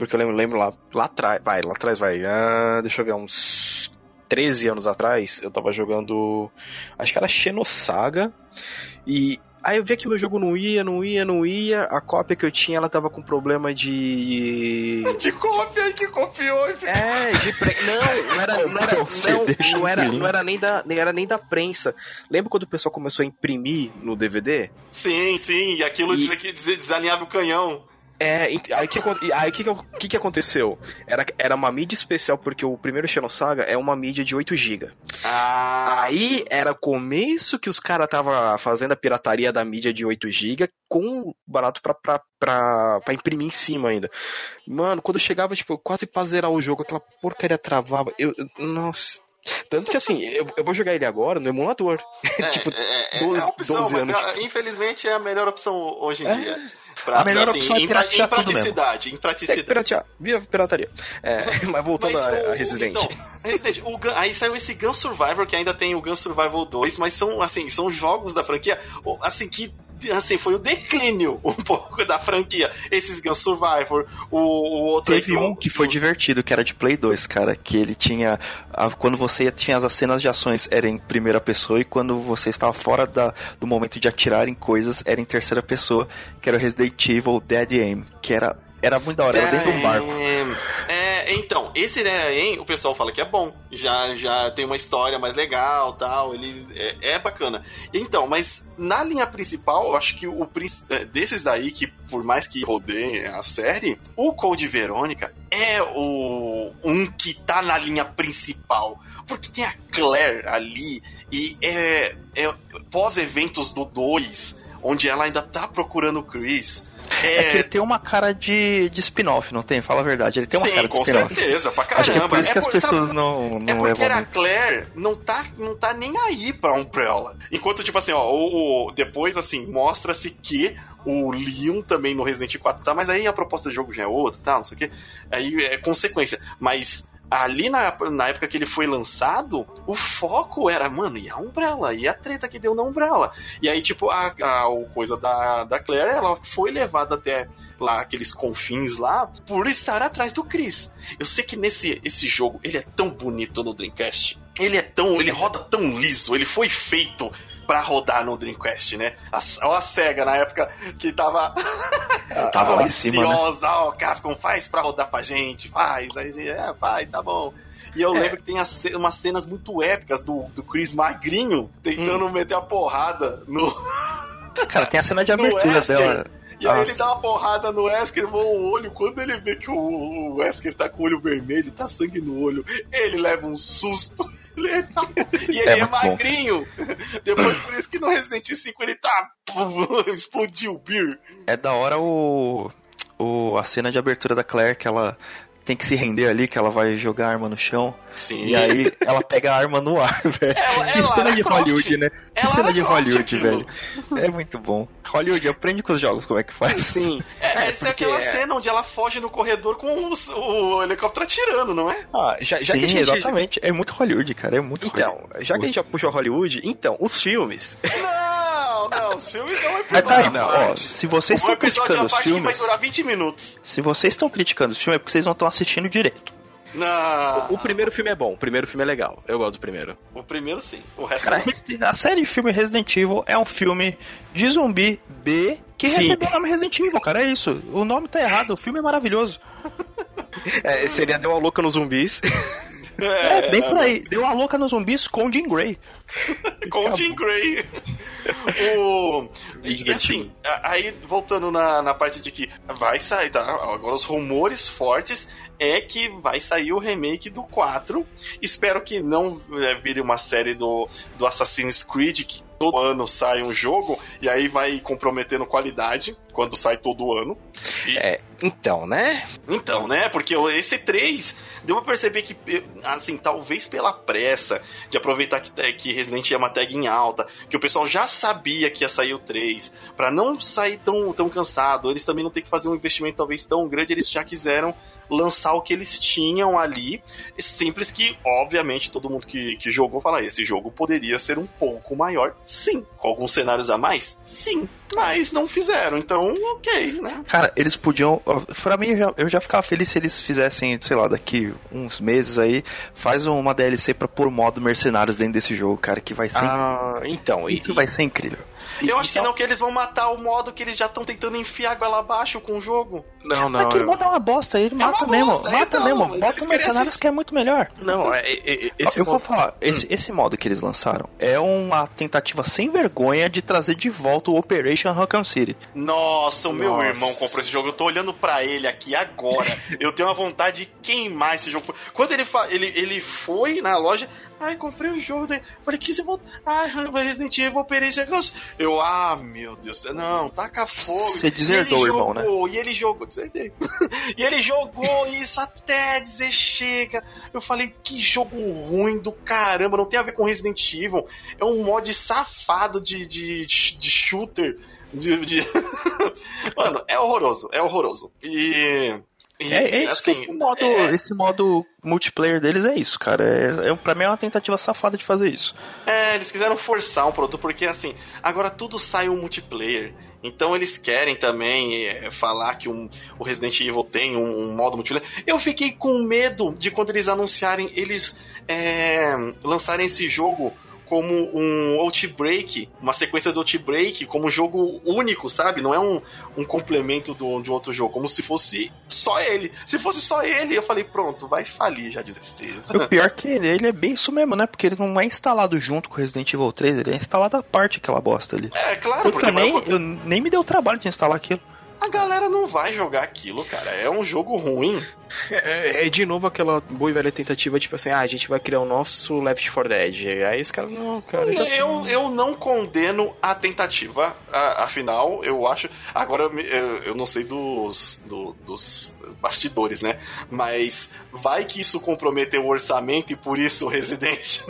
porque eu lembro, lembro lá, lá atrás, vai, lá atrás vai, ah, deixa eu ver, uns 13 anos atrás, eu tava jogando, acho que era Xenosaga, e Aí eu via que meu jogo não ia, não ia, não ia. A cópia que eu tinha, ela tava com problema de. De cópia que copiou e ficou... É, de pre... Não, não era, não era, não, não, era, não era nem da, nem era nem da prensa. Lembra quando o pessoal começou a imprimir no DVD? Sim, sim, e aquilo e... desalinhava o canhão. É, aí que aí que, que, que aconteceu? Era, era uma mídia especial, porque o primeiro Xenosaga é uma mídia de 8 GB. Ah, aí era começo que os caras tava fazendo a pirataria da mídia de 8 GB com barato pra, pra, pra, pra, imprimir em cima ainda. Mano, quando chegava, tipo, quase pra zerar o jogo, aquela porcaria travava. Eu, nossa. Tanto que assim, eu, eu, vou jogar ele agora no emulador. É, tipo, é, é, 12, é opção, 12 anos. Mas, infelizmente é a melhor opção hoje em é. dia. Pra, a melhor assim, opção é piratear em, praticidade, em praticidade. É, piratear, via pirataria. É, mas voltando mas, a, a, Resident. Então, Resident o, aí saiu esse Gun Survivor, que ainda tem o Gun Survival 2, mas são, assim, são jogos da franquia, assim, que assim, foi o declínio um pouco da franquia. Esses Gun Survivor, o, o outro. Teve um que foi divertido, que era de Play 2, cara, que ele tinha. A, quando você tinha as cenas de ações era em primeira pessoa e quando você estava fora da, do momento de atirar em coisas era em terceira pessoa, que era o Resident Evil Dead Aim, que era era muito da hora, era dentro de um barco. É, É, então, esse Neraem, o pessoal fala que é bom. Já, já tem uma história mais legal tal. Ele é, é bacana. Então, mas na linha principal, eu acho que o é, desses daí, que por mais que rodeiem a série, o Code Verônica é o um que tá na linha principal. Porque tem a Claire ali e é, é pós-eventos do 2, onde ela ainda tá procurando o Chris. É... é, que ele tem uma cara de, de spin-off, não tem? Fala a verdade. Ele tem uma Sim, cara de spin-off. com certeza, pra caramba. Acho que é por isso é que as por, pessoas sabe, não, não é porque levam a Claire não tá, não tá nem aí pra Umbrella. Enquanto, tipo assim, ó, o, o depois, assim, mostra-se que o Leon também no Resident 4 tá, mas aí a proposta do jogo já é outra, tá, não sei o quê. Aí é consequência. Mas ali na, na época que ele foi lançado, o foco era, mano, e a Umbrella? E a treta que deu na Umbrella? E aí, tipo, a, a, coisa da, da Claire, ela foi levada até lá, aqueles confins lá, por estar atrás do Chris. Eu sei que nesse esse jogo, ele é tão bonito no Dreamcast. Ele é tão. Ele roda tão liso, ele foi feito pra rodar no Dreamcast, né? A, a SEGA na época que tava. tava lá em cima. Né? Ó, o Capcom faz pra rodar pra gente, faz. Aí a gente, é, vai, tá bom. E eu é. lembro que tem as, umas cenas muito épicas do, do Chris magrinho tentando hum. meter a porrada no. Cara, tem a cena de abertura dela. E aí Nossa. ele dá uma porrada no Wesker, voa o olho. Quando ele vê que o, o Wesker tá com o olho vermelho, tá sangue no olho, ele leva um susto. E ele é, é magrinho. Bom. Depois, por isso que no Resident Evil 5 ele tá. explodiu o Beer. É da hora o, o. a cena de abertura da Claire que ela tem que se render ali, que ela vai jogar a arma no chão. Sim. E aí ela pega a arma no ar, velho. Ela, que cena de Croft. Hollywood, né? Que ela cena de Hollywood, aquilo. velho. É muito bom. Hollywood, aprende com os jogos como é que faz. Sim. É, é, essa é aquela é... cena onde ela foge no corredor com os, o helicóptero atirando, não é? Ah, já, já Sim, gente... exatamente. É muito Hollywood, cara. É muito Então, Hollywood. já que a gente já puxou Hollywood, então, os filmes. Não, não, os filmes não é episódio tá aí, não, ó, se vocês estão criticando os filmes, vai durar 20 minutos. Se vocês estão criticando os filmes é porque vocês não estão assistindo direito. Não. O, o, primeiro filme é bom, o primeiro filme é legal. Eu gosto do primeiro. O primeiro sim, o resto Cara, não. A série de filme Resident Evil é um filme de zumbi B que sim. recebeu o nome Resident Evil, cara. É isso. O nome tá errado, o filme é maravilhoso. É, seria Deu uma louca nos zumbis. É, é, bem por aí. Deu uma louca nos zumbis com Jim Grey. com Jim Grey. o... E, assim, aí voltando na, na parte de que vai sair, tá? Agora os rumores fortes é que vai sair o remake do 4. Espero que não é, vire uma série do, do Assassin's Creed, que todo ano sai um jogo e aí vai comprometendo qualidade quando sai todo ano. E... É, então, né? Então, né? Porque esse 3 deu pra perceber que, assim, talvez pela pressa de aproveitar que, que Resident é uma tag em alta, que o pessoal já sabia que ia sair o 3, para não sair tão, tão cansado, eles também não ter que fazer um investimento talvez tão grande, eles já quiseram lançar o que eles tinham ali. Simples que, obviamente, todo mundo que, que jogou fala: esse jogo poderia ser um pouco maior. Sim. Com alguns cenários a mais? Sim. Mas não fizeram, então, ok, né? Cara, eles podiam. Pra mim, eu já, eu já ficava feliz se eles fizessem, sei lá, daqui uns meses aí, faz uma DLC pra pôr o modo mercenários dentro desse jogo, cara, que vai ser. Ah, então, isso e, vai ser incrível. Eu acho que não, que eles vão matar o modo que eles já estão tentando enfiar água lá abaixo com o jogo. Não, não. Aquele modo é uma bosta, ele é mata mesmo. Bosta, mata então, mesmo. Bota o Mercenários que é muito melhor. Não, é, é, é esse Eu modo... vou falar, esse, hum. esse modo que eles lançaram é uma tentativa sem vergonha de trazer de volta o Operation Raccoon City. Nossa, o meu Nossa. irmão comprou esse jogo. Eu tô olhando para ele aqui agora. eu tenho uma vontade de queimar esse jogo. Quando ele, ele, ele foi na loja, Ai, comprei o jogo. Falei, que você volta. Ai, Resident Evil Operation Ghost. Eu, ah, meu Deus. Não, taca fogo. Você desertou, irmão, né? E ele jogou, desertei. e ele jogou isso até dizer chega. Eu falei, que jogo ruim do caramba. Não tem a ver com Resident Evil. É um mod safado de, de, de shooter. De, de... Mano, é horroroso, é horroroso. E é, é, isso assim, que esse modo, é... esse modo multiplayer deles é isso, cara. É, é, pra mim é uma tentativa safada de fazer isso. É, eles quiseram forçar um produto, porque assim, agora tudo sai um multiplayer. Então eles querem também é, falar que um, o Resident Evil tem um, um, modo multiplayer. Eu fiquei com medo de quando eles anunciarem, eles é, lançarem esse jogo como um Outbreak, uma sequência do Outbreak, como jogo único, sabe? Não é um, um complemento do, de outro jogo, como se fosse só ele. Se fosse só ele, eu falei, pronto, vai falir já de tristeza. O pior é que ele, ele é bem isso mesmo, né? Porque ele não é instalado junto com Resident Evil 3, ele é instalado à parte aquela bosta ali. É, claro, Porque porque eu nem, vai- eu nem me deu trabalho de instalar aquilo. A galera não vai jogar aquilo, cara. É um jogo ruim. É, é de novo aquela boa e velha tentativa, tipo assim, ah, a gente vai criar o nosso Left 4 Dead. Aí esse cara, não, cara. já- Eu, eu não condeno a tentativa, a- afinal, eu acho. Agora eu, eu não sei dos, do- dos bastidores, né? Mas vai que isso comprometeu o orçamento e por isso o Resident.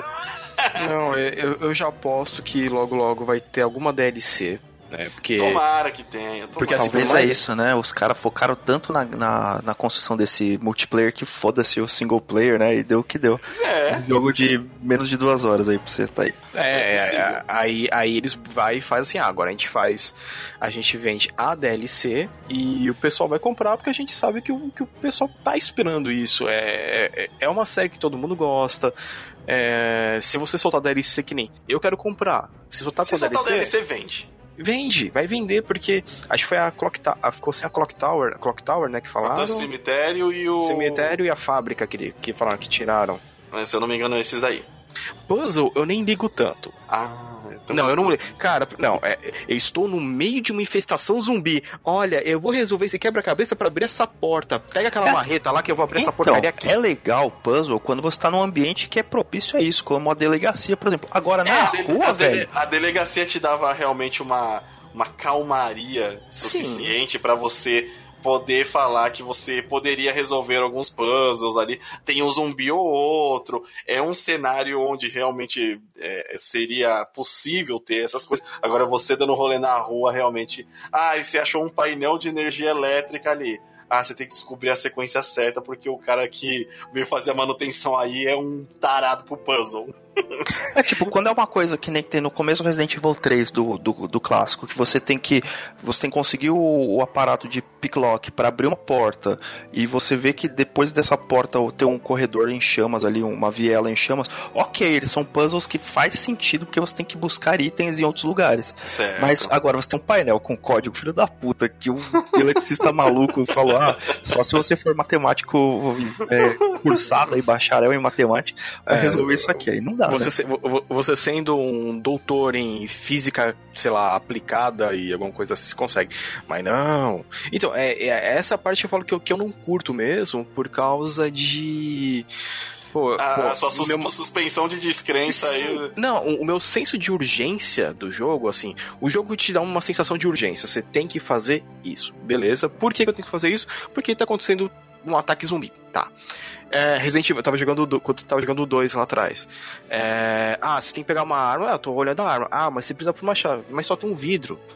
Não, eu, eu já aposto que logo logo vai ter alguma DLC, né? Porque. Tomara que tenha. Tomara. Porque assim, Talvez por mais- é isso, né? Os caras focaram tanto na, na, na construção desse multiplayer que foda-se o single player, né? E deu o que deu. É. Um jogo de menos de duas horas aí pra você tá aí. É, É é, aí, aí eles vai e faz assim, ah, agora a gente faz, a gente vende a DLC e o pessoal vai comprar porque a gente sabe que o, que o pessoal tá esperando isso. É, é, é uma série que todo mundo gosta. É, se você soltar DLC que nem eu quero comprar, se soltar Se com DLC, DLC, vende. Vende, vai vender porque acho que foi a Clock Tower, ficou sem a Clock Tower, a Clock Tower, né, que O falaram. cemitério e o. O cemitério e a fábrica que, que falaram que tiraram. Mas, Se eu não me engano, esses aí. Puzzle, eu nem ligo tanto. Ah, Não, eu não. Cara, não, é, eu estou no meio de uma infestação zumbi. Olha, eu vou resolver esse quebra-cabeça pra abrir essa porta. Pega aquela É. marreta lá que eu vou abrir essa Então, porcaria aqui. é legal o puzzle quando você tá num ambiente que é propício a isso, como a delegacia, por exemplo. Agora, na É, rua, a velho, a delegacia te dava realmente uma, uma calmaria suficiente pra você poder falar que você poderia resolver alguns puzzles ali. Tem um zumbi ou outro. É um cenário onde realmente é, seria possível ter essas coisas. Agora você dando rolê na rua, realmente. Ah, e você achou um painel de energia elétrica ali. Ah, você tem que descobrir a sequência certa, porque o cara que veio fazer a manutenção aí é um tarado pro puzzle. É tipo, quando é uma coisa que nem tem no começo do Resident Evil 3 do, do, do clássico, que você tem que. Você tem que conseguir o, o aparato de picklock para abrir uma porta, e você vê que depois dessa porta tem um corredor em chamas ali, uma viela em chamas, ok, eles são puzzles que faz sentido porque você tem que buscar itens em outros lugares. Certo. Mas agora você tem um painel com código, filho da puta, que o eletricista maluco falou: ah, só se você for matemático é, cursado e bacharel em matemática, vai É. resolver isso aqui. Aí não dá. Você, você sendo um doutor em física, sei lá, aplicada e alguma coisa assim, você consegue. Mas não. Então, é, é essa parte que eu falo que eu, que eu não curto mesmo, por causa de. Pô, A, pô, a sua sus- meu- suspensão de descrença aí. Não, o, o meu senso de urgência do jogo, assim, o jogo te dá uma sensação de urgência. Você tem que fazer isso, beleza? Por que, que eu tenho que fazer isso? Porque tá acontecendo um ataque zumbi, tá? É, Resident Evil, eu tava jogando, o do- quando eu tava jogando o 2 lá atrás. É, ah, você tem que pegar uma arma. Ah, eu tô olhando a arma. Ah, mas você precisa por uma chave. Mas só tem um vidro.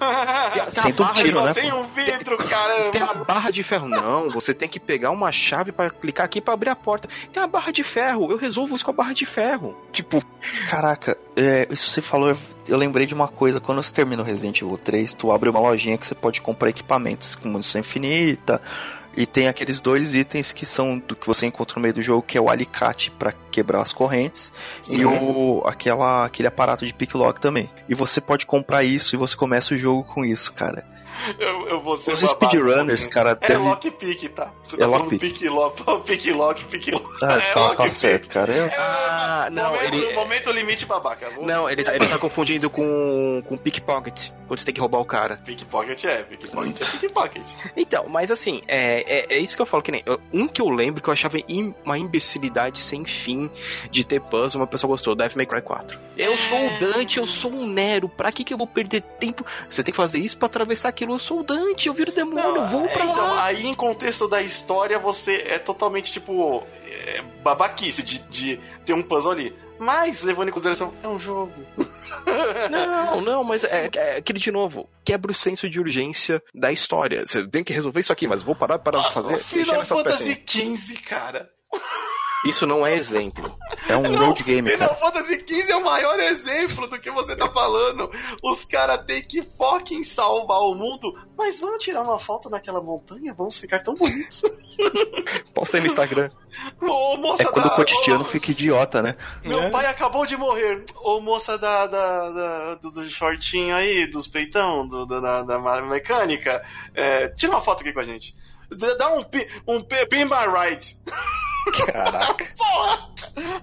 Tem Senta um a barra, tiro, só né, tem pô? um vidro, Tem caramba. a barra de ferro. Não, você tem que pegar uma chave pra clicar aqui pra abrir a porta. Tem a barra de ferro. Eu resolvo isso com a barra de ferro. Tipo, Caraca, é, isso você falou, eu- eu lembrei de uma coisa. Quando você termina o Resident Evil 3, tu abre uma lojinha que você pode comprar equipamentos com munição infinita. E tem aqueles dois itens que são do que você encontra no meio do jogo, que é o alicate pra quebrar as correntes e o aquela aquele aparato de picklock também. E você pode comprar isso e você começa o jogo com isso, cara. Eu, eu vou ser Os speedrunners, um cara, É devem- lockpick, tá? Você É tá falando lockpick. pick lock, pick lock, pick lock. Ah, É tá, tá lockpick. certo, cara. Eu- Ah, não, momento, ele- momento limite babaca. Não, ele tá, ele tá confundindo com, com pickpocket, quando você tem que roubar o cara. Pickpocket é, pickpocket é pickpocket. Então, mas assim, é, é, é isso que eu falo, que nem. Um que eu lembro que eu achava im- uma imbecilidade sem fim de ter puzzle, uma pessoa gostou, Devil May Cry 4. Eu sou o Dante, eu sou um Nero, pra que que eu vou perder tempo? Você tem que fazer isso pra atravessar aquilo, eu sou o Dante, eu viro demônio, eu vou é, pra então, lá. aí em contexto da história, você é totalmente, tipo, é, babaquice de, de ter um puzzle ali. Mas, levando em consideração, é um jogo. Não, não, mas é, é aquele de novo, quebra o senso de urgência da história. Você tem que resolver isso aqui, mas vou parar para fazer. o mexer Final Fantasy. XV, cara. Isso não é exemplo. É um Não, road game, Final cara. Fantasy XV é o maior exemplo do que você tá falando. Os caras têm que fucking salvar o mundo, mas vamos tirar uma foto naquela montanha? Vamos ficar tão bonitos. Posta aí no Instagram. Ô, moça É quando da... o cotidiano ô, fica idiota, né? Meu É. pai acabou de morrer. Ô, moça da, da, da- do, do shortinho aí, dos peitão, do, da, da mecânica, é, tira uma foto aqui com a gente. Dá um, um pi- pin by right. Caraca. Porra!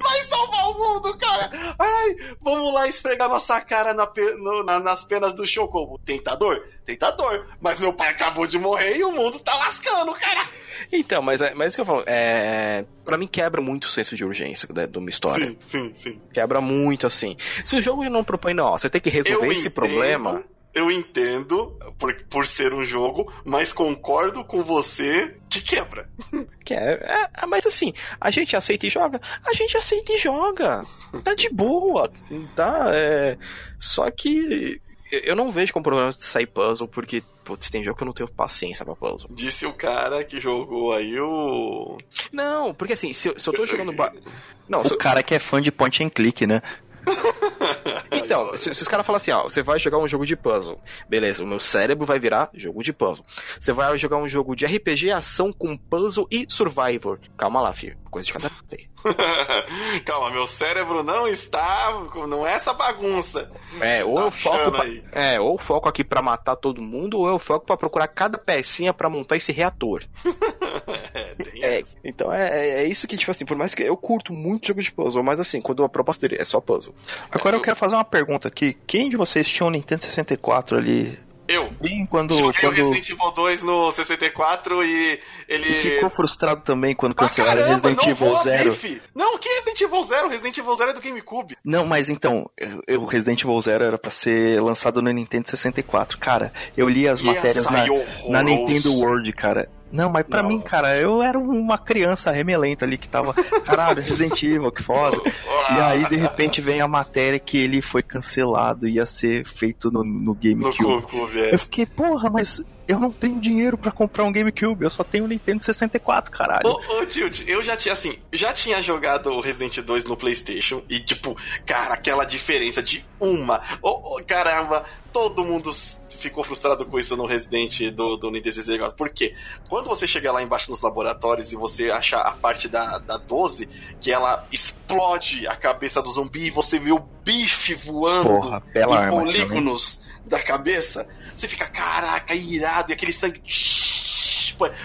Vai salvar o mundo, cara! Ai, vamos lá esfregar nossa cara na no- na- nas penas do Chocobo. Tentador? Tentador. Mas meu pai acabou de morrer e o mundo tá lascando, cara! Então, mas é, mas é isso que eu falo. É, pra mim quebra muito o senso de urgência né, de uma história. Sim, sim, sim. Quebra muito, assim. Se o jogo não propõe, não, ó, você tem que resolver esse entendo, problema. Eu entendo por, por ser um jogo, mas concordo com você que quebra. Que é, é- é, mas assim, a gente aceita e joga? A gente aceita e joga. Tá de boa, tá? É, só que eu não vejo como problema de sair puzzle, porque, putz, tem jogo que eu não tenho paciência pra puzzle. Disse o cara que jogou aí o. Não, porque assim, se, eu- se eu tô jogando. Ba... Não, se, O cara que é fã de point and click, né? Então, se, se os caras falam assim, ó, você vai jogar um jogo de puzzle, beleza, o meu cérebro vai virar jogo de puzzle. Você vai jogar um jogo de RPG, ação com puzzle e survivor. Calma lá, filho, coisa de cada vez. Calma, meu cérebro não está. Não é essa bagunça. É, ou tá eu foco pra, é, ou foco aqui pra matar todo mundo, ou eu foco pra procurar cada pecinha pra montar esse reator. É, tem É, essa. então é, é- é isso que, tipo assim, por mais que eu curto muito jogo de puzzle, mas assim, quando a proposta dele é só puzzle. Agora eu quero fazer uma pergunta aqui. Quem de vocês tinha um Nintendo 64 ali? Eu. Bem quando, Joguei o quando Resident Evil 2 no 64 e ele. e ficou frustrado também quando Ah, cancelaram caramba, Resident Evil vou Zero? abrir, fi. Não, que Resident Evil Zero? Resident Evil Zero é do GameCube. Não, mas então, eu- o Resident Evil Zero era pra ser lançado no Nintendo 64. Cara, eu li as Ia matérias na, na Nintendo World, cara. Não, mas pra Não. mim, cara, eu era uma criança remelenta ali que tava, caralho, Resident Evil, que foda. E aí, de repente, vem a matéria que ele foi cancelado, ia ser feito no, no No GameCube. GameCube, é. Eu fiquei, porra, mas eu não tenho dinheiro pra comprar um GameCube, eu só tenho um Nintendo 64, caralho. Ô, ô Tilt, eu já tinha, assim, já tinha jogado o Resident 2 no PlayStation e, tipo, cara, aquela diferença de uma. Ô, ô, caramba, todo mundo ficou frustrado com isso no Resident do, do Nintendo 64. Por quê? Quando você chega lá embaixo nos laboratórios e você acha a parte da, da 12, que ela explode a cabeça do zumbi e você vê o bife voando Porra, bela em arma polígonos da cabeça, você fica, caraca, irado, e aquele sangue.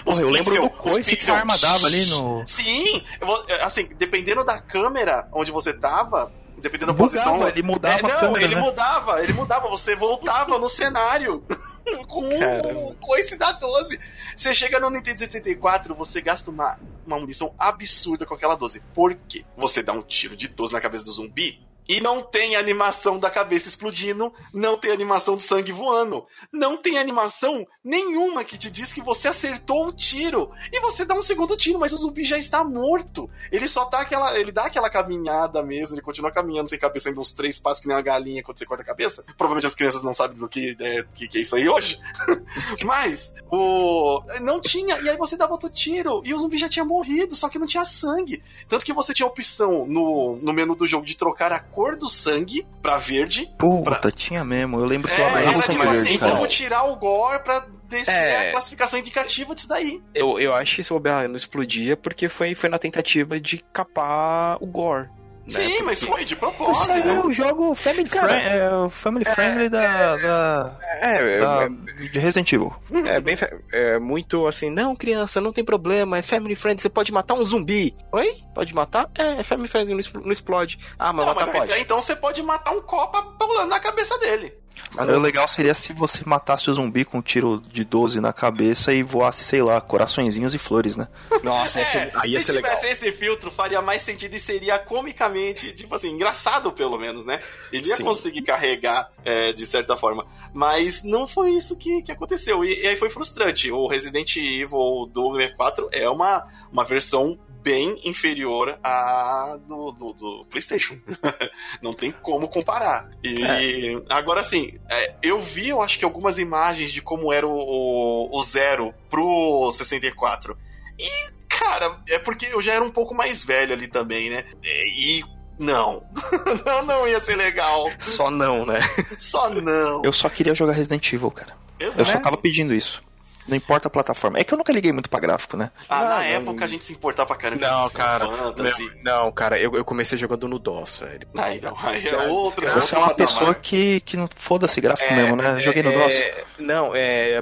Porra, eu lembro do coice que a arma dava ali no. Sim, vou- assim, dependendo da câmera onde você tava, dependendo da Mudava, posição. ele mudava É, não, a câmera, ele né? mudava, ele mudava, você voltava no cenário com o coice da 12. Você chega no Nintendo 64, você gasta uma, uma munição absurda com aquela 12. Por quê? Você dá um tiro de 12 na cabeça do zumbi e não tem animação da cabeça explodindo, não tem animação do sangue voando, não tem animação nenhuma que te diz que você acertou o tiro. E você dá um segundo tiro, mas o zumbi já está morto. Ele só tá aquela. Ele dá aquela caminhada mesmo, ele continua caminhando sem cabeça, ainda uns três passos que nem uma galinha quando você corta a cabeça. Provavelmente as crianças não sabem do que é, que, que é isso aí hoje. mas o. Não tinha. E aí você dava outro tiro. E o zumbi já tinha morrido, só que não tinha sangue. Tanto que você tinha a opção no, no menu do jogo de trocar a cor do sangue pra verde. Puta, tinha mesmo. Eu lembro que eu É, amava era tipo verde, assim, cara. como tirar o gore pra descer É. a classificação indicativa disso daí. Eu, eu acho que esse bobear não explodia porque foi, foi na tentativa de capar o gore. Né? Sim, mas Porque- foi de Esse propósito. é o jogo Family, Cara, friend, é o family Friendly da, da, É, da- é, de Resident Evil. é bem é muito assim, não, criança, não tem problema, é family friendly, você pode matar um zumbi. Oi? Pode matar? É, é family friendly, não expl- não explode. Ah, mas Não, matar mas pode. então você pode matar um copa pulando na cabeça dele. Mas O legal seria se você matasse o zumbi com um tiro de 12 na cabeça e voasse, sei lá, coraçõezinhos e flores, né? Nossa, esse- É, aí ia se ser legal. tivesse esse filtro, faria mais sentido e seria comicamente, tipo assim, engraçado pelo menos, né? Ele ia Sim. conseguir carregar é, de certa forma. Mas não foi isso que, que aconteceu. E, e aí foi frustrante. O Resident Evil do 64 é uma, uma versão bem inferior à do, do, do PlayStation. não tem como comparar. E agora sim, é, eu vi, eu acho que algumas imagens de como era o, o, o Zero pro 64. E, cara, é porque eu já era um pouco mais velho ali também, né? E não. não, não ia ser legal. Só não, né? Só não. Eu só queria jogar Resident Evil, cara. Exato. Eu só tava pedindo isso. Não importa a plataforma. É que eu nunca liguei muito pra gráfico, né? Ah, Não, na não, época a gente se importava pra caramba. Não, cara. Fantasy. meu- não, cara, eu, eu comecei jogando no DOS, velho. Aí não, aí é outra. Você é uma pessoa que, que não foda-se gráfico mesmo, né? é, Joguei no é, DOS. Não, é.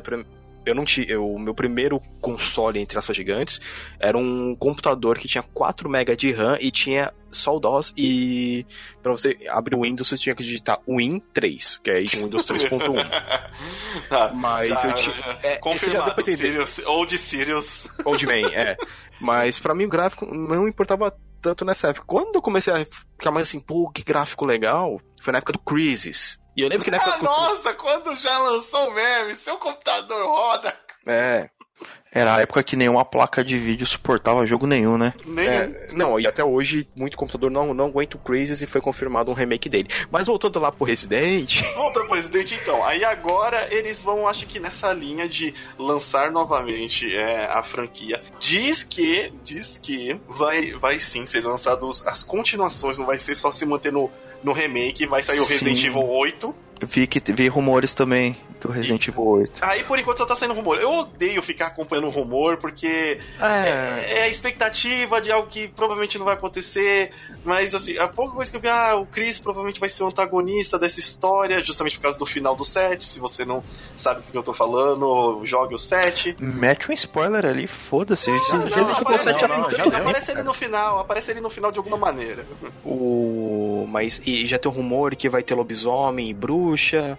Eu não tinha. O meu primeiro console, entre aspas, gigantes, era um computador que tinha 4 MB de RAM e tinha só o DOS. E pra você abrir o Windows, você tinha que digitar Win 3, que é aí Windows 3.1. Tá, Mas já- eu tinha. É, isso Confirmado. Sirius, ou de Sirius. Old Man, é. Mas pra mim o gráfico não importava tanto nessa época. Quando eu comecei a ficar mais assim, pô, que gráfico legal, foi na época do Crisis. E eu lembro que na época. Ah, nossa, quando já lançou o meme, seu computador roda. É, Era a época que nenhuma placa de vídeo suportava jogo nenhum, né? Nem é, não, e até hoje muito computador não, não aguenta o Crisis e foi confirmado um remake dele. Mas voltando lá pro Resident, Voltando pro Resident, então. Aí agora eles vão, acho que nessa linha de lançar novamente é, a franquia. Diz que, diz que vai, vai sim ser lançado os- as continuações, não vai ser só se manter no, no remake, vai sair o Resident Sim. Evil 8. Eu vi que vi rumores também do Resident Evil 8. Aí por enquanto só tá saindo rumor. Eu odeio ficar acompanhando rumor, porque é, é a expectativa de algo que provavelmente não vai acontecer. Mas assim, a pouca coisa que eu vi, ah, o Chris provavelmente vai ser o antagonista dessa história, justamente por causa do final do set. Se você não sabe do que eu tô falando, jogue o set. Mete um spoiler ali, foda-se. Não, aparece, 7 não, não, ele, aparece no final, aparece ele no final de alguma maneira. o. Mas e já tem um rumor que vai ter lobisomem e bruxa.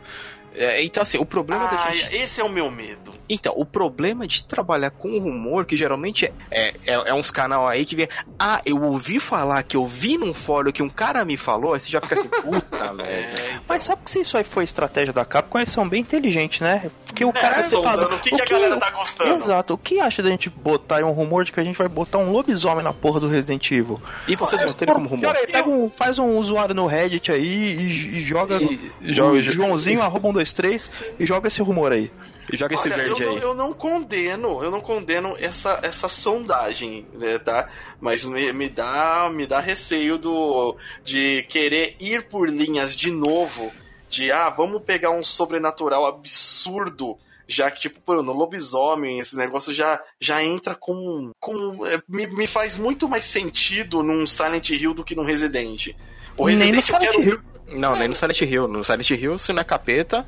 É, então, assim, o problema da Ah, gente. esse é o meu medo. Então, o problema de trabalhar com rumor, que geralmente é, é, é- é uns canal aí que vem. Ah, eu ouvi falar que eu vi num fórum que um cara me falou, aí você já fica assim, puta merda. É, Mas sabe que se isso aí foi estratégia da Capcom, eles são bem inteligentes, né? Porque o é, cara sondando fala, o que, que a galera tá gostando. Exato, o que acha da gente botar aí um rumor de que a gente vai botar um lobisomem na porra do Resident Evil? E vocês vão ter como rumor? Pega um, faz um usuário no Reddit aí e, e joga, E- joga- Joãozinho, arroba 123 e joga esse rumor aí. Joga esse Olha, verde eu, aí. não- eu não condeno, eu não condeno essa, essa sondagem, né, tá? Mas me, me dá me dá receio do de querer ir por linhas de novo, de ah, vamos pegar um sobrenatural absurdo. Já que, tipo, no lobisomem, esse negócio já, já entra com. com é, me, me faz muito mais sentido num Silent Hill do que num Resident. O Nem no Resident eu Silent quero- Hill. Não, nem no Silent Hill. No Silent Hill, se não é capeta.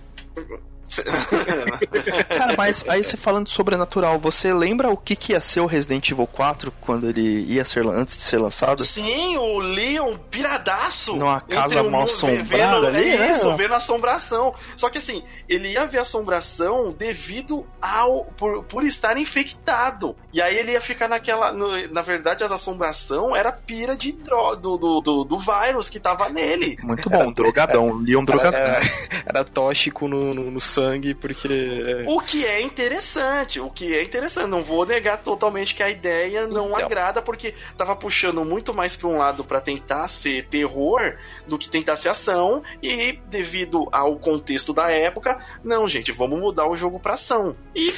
Cara, mas aí você falando de sobrenatural, você lembra o que, que ia ser o Resident Evil 4 quando ele ia ser antes de ser lançado? Sim, o Leon piradaço. Numa casa mal assombrada vendo, ali, é né? isso, vendo assombração. Só que assim, ele ia ver assombração devido ao. por, por estar infectado. E aí ele ia ficar naquela. no- na verdade, as assombração era pira de dro, do, do, do, do vírus que tava nele. Muito bom, drogadão, Leon drogadão. Era, era tóxico no, no, no sangue, porque. O que é interessante, o que é interessante. Não vou negar totalmente que a ideia não Então. agrada, porque tava puxando muito mais pra um lado pra tentar ser terror do que tentar ser ação. E devido ao contexto da época, não, gente, vamos mudar o jogo pra ação. E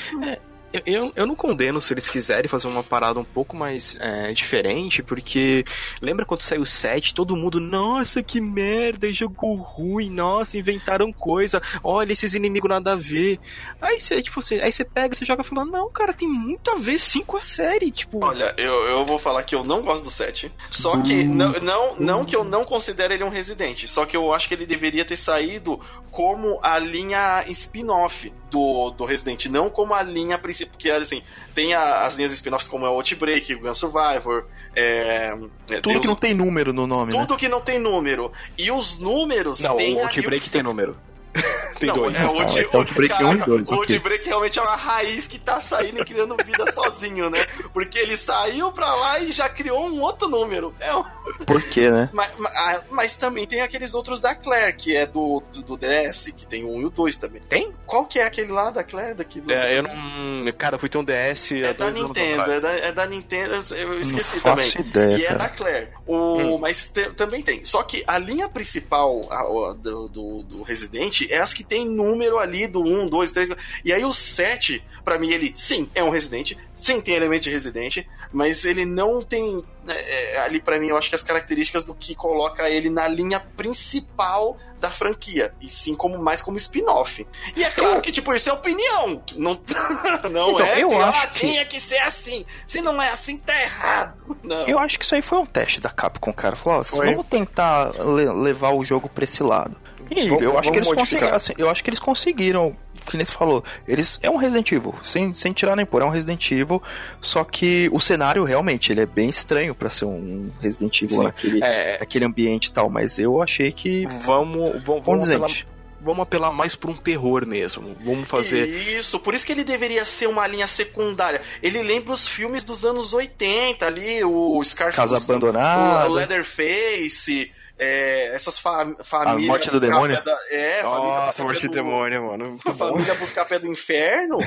Eu, eu, eu não condeno se eles quiserem fazer uma parada um pouco mais é, diferente, porque lembra quando saiu o 7, todo mundo, nossa, que merda, jogo ruim, nossa, inventaram coisa, olha esses inimigos nada a ver. Aí você, tipo, você, aí você pega, você joga e fala, não, cara, tem muito a ver sim com a série, tipo. Olha, eu, eu vou falar que eu não gosto do 7. Só que, não, não, não que eu não considere ele um residente. Só que eu acho que ele deveria ter saído como a linha spin-off do, do Resident, não como a linha principal. Porque, assim, tem a- as linhas spin-offs como é o Outbreak, o Gun Survivor. É, é, Tudo que não tem número no nome, né? tudo que não tem número. E os números não, tem o Outbreak tem número. tem não, dois. É, o Out- então caraca, 1 e 2, O ok. Outbreak realmente é uma raiz que tá saindo e criando vida sozinho, né? Porque ele saiu pra lá e já criou um outro número. É um- Por quê, né? mas, mas- ah, mas também tem aqueles outros da Claire, que é do, do, do DS, que tem o 1 e o 2 também. Tem? Qual que é aquele lá da Claire? Daqui do É, eu não. Cara, eu fui ter um DS É da Nintendo, é da, é da Nintendo, eu- esqueci não também. faço ideia, e é cara. da Claire. O, Hum. Mas te- também tem. Só que a linha principal a- a- do, do, do Resident é as que tem número ali do 1, 2, 3. E aí o 7, pra mim, ele sim é um Resident, sim tem elemento de Resident, mas ele não tem é, é ali para mim eu acho que as características do que coloca ele na linha principal da franquia, e sim como mais como spin-off. E é claro eu... que tipo isso é opinião, não não então, é eu que, acho ah, que... tinha que ser assim. Se não é assim tá errado. Não. Eu acho que isso aí foi um teste da Capcom, cara. Falou, ó, vamos tentar le levar o jogo pra esse lado. E vamos, eu acho que eles conseguiram, assim, eu acho que eles conseguiram que nem se falou, eles é um Resident Evil, sem, sem tirar nem pôr, é um Resident Evil, só que o cenário realmente ele é bem estranho para ser um Resident Evil Sim, naquele, é... naquele ambiente e tal, mas eu achei que vamos vamos, vamos dizer, vamos apelar mais para um terror mesmo. Vamos fazer. Isso, por isso que ele deveria ser uma linha secundária. Ele lembra os filmes dos anos 80 ali, o Scarface. Casa Abandonada. O Leatherface é, essas fa famílias. A morte do demônio? Da, é, Nossa, a morte do, demônio, mano. a família buscar pé do inferno,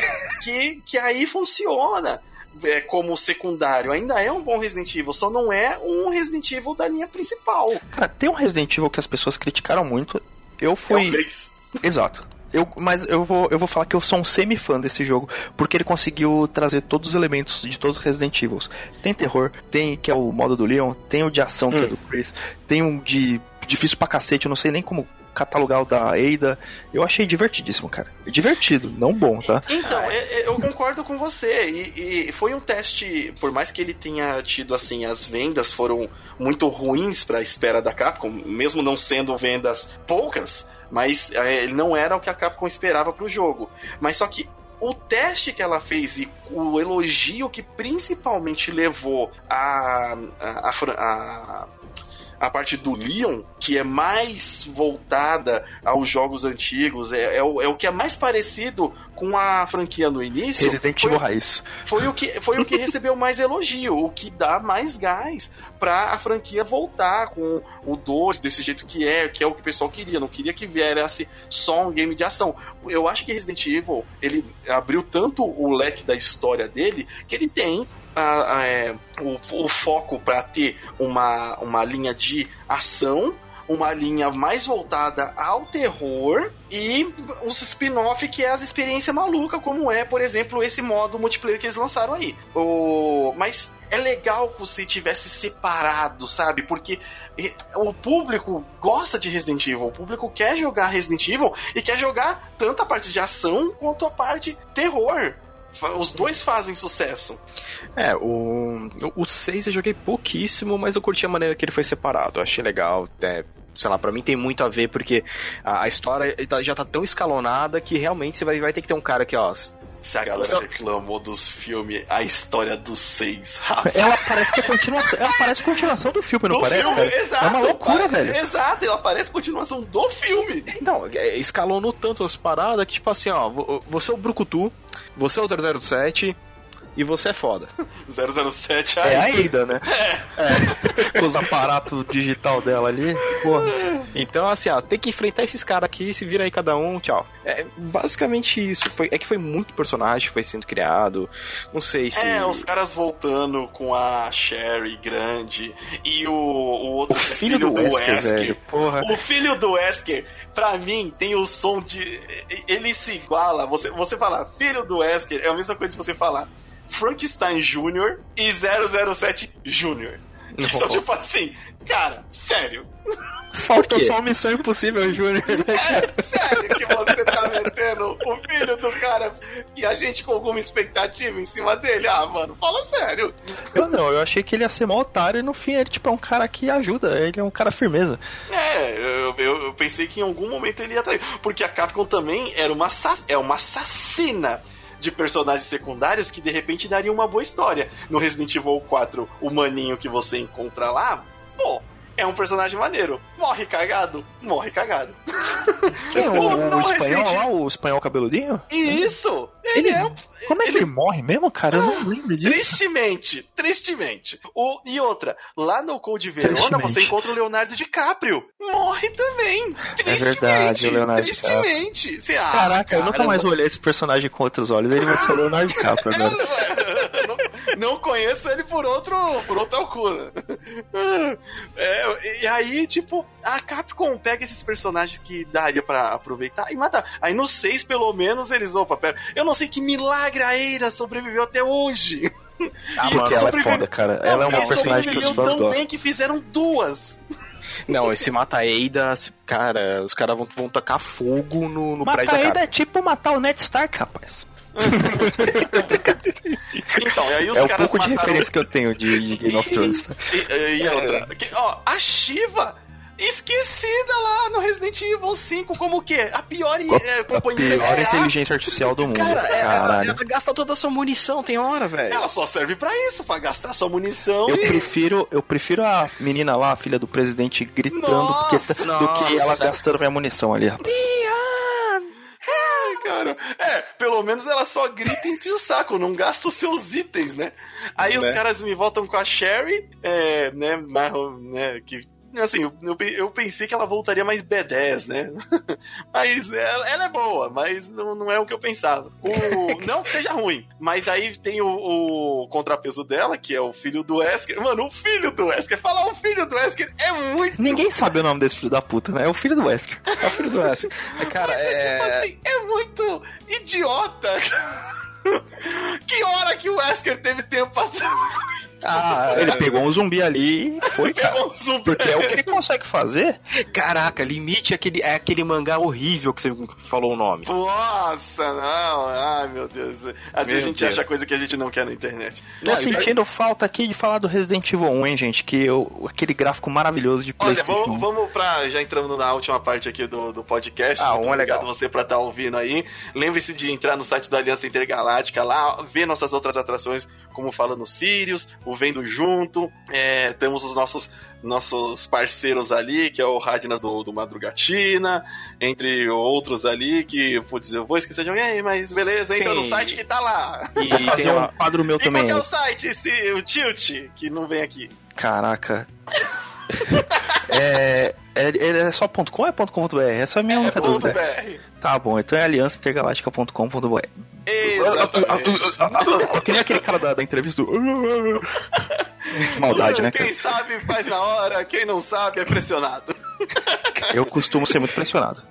que, que aí funciona. É, como secundário, ainda é um bom Resident Evil, só não é um Resident Evil da linha principal. Cara, tem um Resident Evil que as pessoas criticaram muito. Eu fui. É Exato. Eu, mas eu vou, eu vou falar que eu sou um semi-fã desse jogo, porque ele conseguiu trazer todos os elementos de todos os Resident Evil. Tem terror, tem que é o modo do Leon, tem o de ação, hum. que é hum. do Chris, tem um de difícil pra cacete, eu não sei nem como catalogar o da Ada. Eu achei divertidíssimo, cara. Divertido, não bom, tá? Então, é, é, eu concordo com você. E, e, foi um teste, por mais que ele tenha tido, assim, as vendas foram muito ruins pra espera da Capcom, mesmo não sendo vendas poucas, mas é, ele não era o que a Capcom esperava para o jogo. Mas só que o teste que ela fez e o elogio que principalmente levou a, a, a, a parte do Leon, que é mais voltada aos jogos antigos, é, é, o, é o que é mais parecido com a franquia no início. Resident Evil Raiz. Foi o que, foi o que recebeu mais elogio, o que dá mais gás pra a franquia voltar com o 2 desse jeito que é, que é o que o pessoal queria. Não queria que viesse só um game de ação. Eu acho que Resident Evil, ele abriu tanto o leque da história dele, que ele tem a, a, é, o, o, foco para ter uma, uma linha de ação, uma linha mais voltada ao terror e os spin-off que é as experiências malucas, como é, por exemplo, esse modo multiplayer que eles lançaram aí. O... Mas é legal se tivesse separado, sabe? Porque o público gosta de Resident Evil, o público quer jogar Resident Evil e quer jogar tanto a parte de ação quanto a parte terror. Os dois fazem sucesso. É, o, o 6 eu joguei pouquíssimo, mas eu curti a maneira que ele foi separado. Eu achei legal. É, sei lá, pra mim tem muito a ver, porque a, a história tá, já tá tão escalonada que realmente você vai, vai ter que ter um cara que, ó, se a galera reclamou dos filmes A História dos Seis, Ela parece que é continuação. Ela parece continuação do filme, não do parece? Filme? Exato, é uma loucura, velho. Exato, ela parece continuação do filme. Então, é, escalonou tanto as paradas que, tipo assim, ó, você é o Brucutu, você é o 007, e você é foda. 007 é a Ada, né? É. é. Com os aparatos digital dela ali. Porra. Então, assim, ó, tem que enfrentar esses caras aqui, se vira aí cada um, tchau. É basicamente isso. Foi, é que foi muito personagem que foi sendo criado. Não sei se. É, os caras voltando com a Sherry grande e o, o outro o filho, filho, do, do Wesker, Wesker. Velho, porra. O filho do Wesker, pra mim, tem o som de. Ele se iguala. Você, você fala, filho do Wesker, é a mesma coisa que você falar. Frankenstein Jr. e 007 Jr. Que são tipo assim, cara, sério. Falta só uma missão impossível, Júnior. Né, é sério que você tá metendo o filho do cara e a gente com alguma expectativa em cima dele? Ah, mano, fala sério. Eu não, eu achei que ele ia ser mó otário e no fim ele tipo, é um cara que ajuda, ele é um cara firmeza. É, eu, eu, eu pensei que em algum momento ele ia trair. Porque a Capcom também era uma, é uma assassina de personagens secundários que de repente daria uma boa história. No Resident Evil 4, o maninho que você encontra lá, pô, é um personagem maneiro. Morre cagado? Morre cagado. Quem, o, o, o espanhol lá, o espanhol cabeludinho? Isso! Ele, ele é. Como é que ele, ele morre mesmo, cara? Eu não lembro disso. Tristemente, tristemente. O, e outra, lá no Code Verona você encontra o Leonardo DiCaprio. Morre também. É verdade, o Leonardo tristemente. Você, ah, Caraca, cara, eu nunca mais vou olhar esse personagem com outros olhos. Ele vai ser o Leonardo DiCaprio agora. não, não conheço ele por outro, por outra alcuna. É, e aí, tipo, a Capcom pega esses personagens que daria para aproveitar e mata. Aí no 6, pelo menos, eles, opa, pera, eu não sei que milagre a Eira sobreviveu até hoje. Ah, porque ela é foda, cara. Não, ela é uma personagem que os fãs gostam. bem que fizeram duas. Não, esse Mata Eida, cara, os caras vão, vão tacar fogo no, no Mata prédio Eida é tipo matar o Ned Stark, rapaz. Então, e aí os é o pouco de referência que eu tenho de, de Game of Thrones. E, e, e outra, ó, a Shiva esquecida lá no Resident Evil 5 como o quê? A pior é, companhia. A pior é, inteligência artificial do mundo. Cara, ela, ela, gasta toda a sua munição, tem hora, velho. Ela só serve para isso, para gastar sua munição. Eu e... prefiro, eu prefiro a menina lá, a filha do presidente, gritando nossa, porque, nossa. do que ela gastando minha munição ali, rapaz. Cara. É, pelo menos ela só grita entre o saco, não gasta os seus itens, né? Aí né? os caras me voltam com a Sherry, é, né, né, que assim, eu, eu, pensei que ela voltaria mais B10, né? mas ela, ela, é boa, mas não, não é o que eu pensava. O, não que seja ruim, mas aí tem o, o, contrapeso dela, que é o filho do Wesker. Mano, o filho do Wesker, falar o filho do Wesker é muito. Ninguém sabe o nome desse filho da puta, né? É o filho do Wesker. É o filho do Wesker. É, cara, é, é tipo assim, é muito idiota. que hora que o Wesker teve tempo pra ah, ele pegou um zumbi ali e foi, cara. Um zumbi. Porque é o que ele consegue fazer. Caraca, limite é aquele, é aquele mangá horrível que você falou o nome. Nossa, não. Ai, meu Deus. Às vezes a gente Deus. acha coisa que a gente não quer na internet. Tô não, sentindo vai... falta aqui de falar do Resident Evil 1, hein, gente? Que eu, aquele gráfico maravilhoso de PlayStation. Olha, vamos, vamos pra. Já entrando na última parte aqui do, do podcast. Ah, um é legal. você pra estar tá ouvindo aí. Lembre-se de entrar no site da Aliança Intergaláctica lá, ver nossas outras atrações, como fala no Sirius, o Vendo Junto. É, temos os nossos nossos parceiros ali, que é o Radnas do, do Madrugatina, entre outros ali, que, putz, eu vou esquecer de alguém, mas beleza, entra Sim. no site que tá lá. E tem um quadro meu e também. qual é o site? Esse, o Tilt, que não vem aqui. Caraca. é, é, é só .com ou é .com.br? Essa é a minha é única dúvida. .br. Tá bom, então é aliançaintergaláctica.com.br. Exatamente. que nem aquele cara da, da entrevista do... Que maldade, né? Quem sabe faz na hora, quem não sabe é pressionado. Eu costumo ser muito pressionado.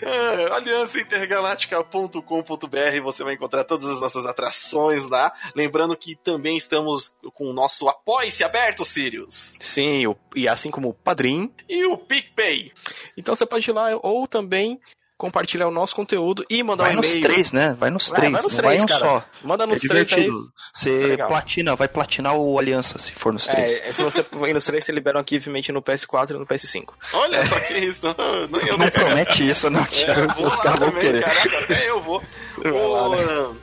É, aliançaintergaláctica.com.br você vai encontrar todas as nossas atrações lá. Lembrando que também estamos com o nosso Apoie-se aberto, Sirius. Sim, e assim como o Padrim. E o PicPay. Então você pode ir lá ou também compartilhar o nosso conteúdo e mandar vai um e-mail. Vai nos três, né? Vai nos vai, três. Vai nos três, vai um cara. só. Manda nos é três aí. Você é platina, vai platinar o Aliança se for nos três. É, se você ir nos três, você libera um achievement no PS4 e no PS5. Olha é. só que isso. Não, não, eu não, promete isso, não, Thiago. É, Os caras vão querer. Caraca, até eu vou. vou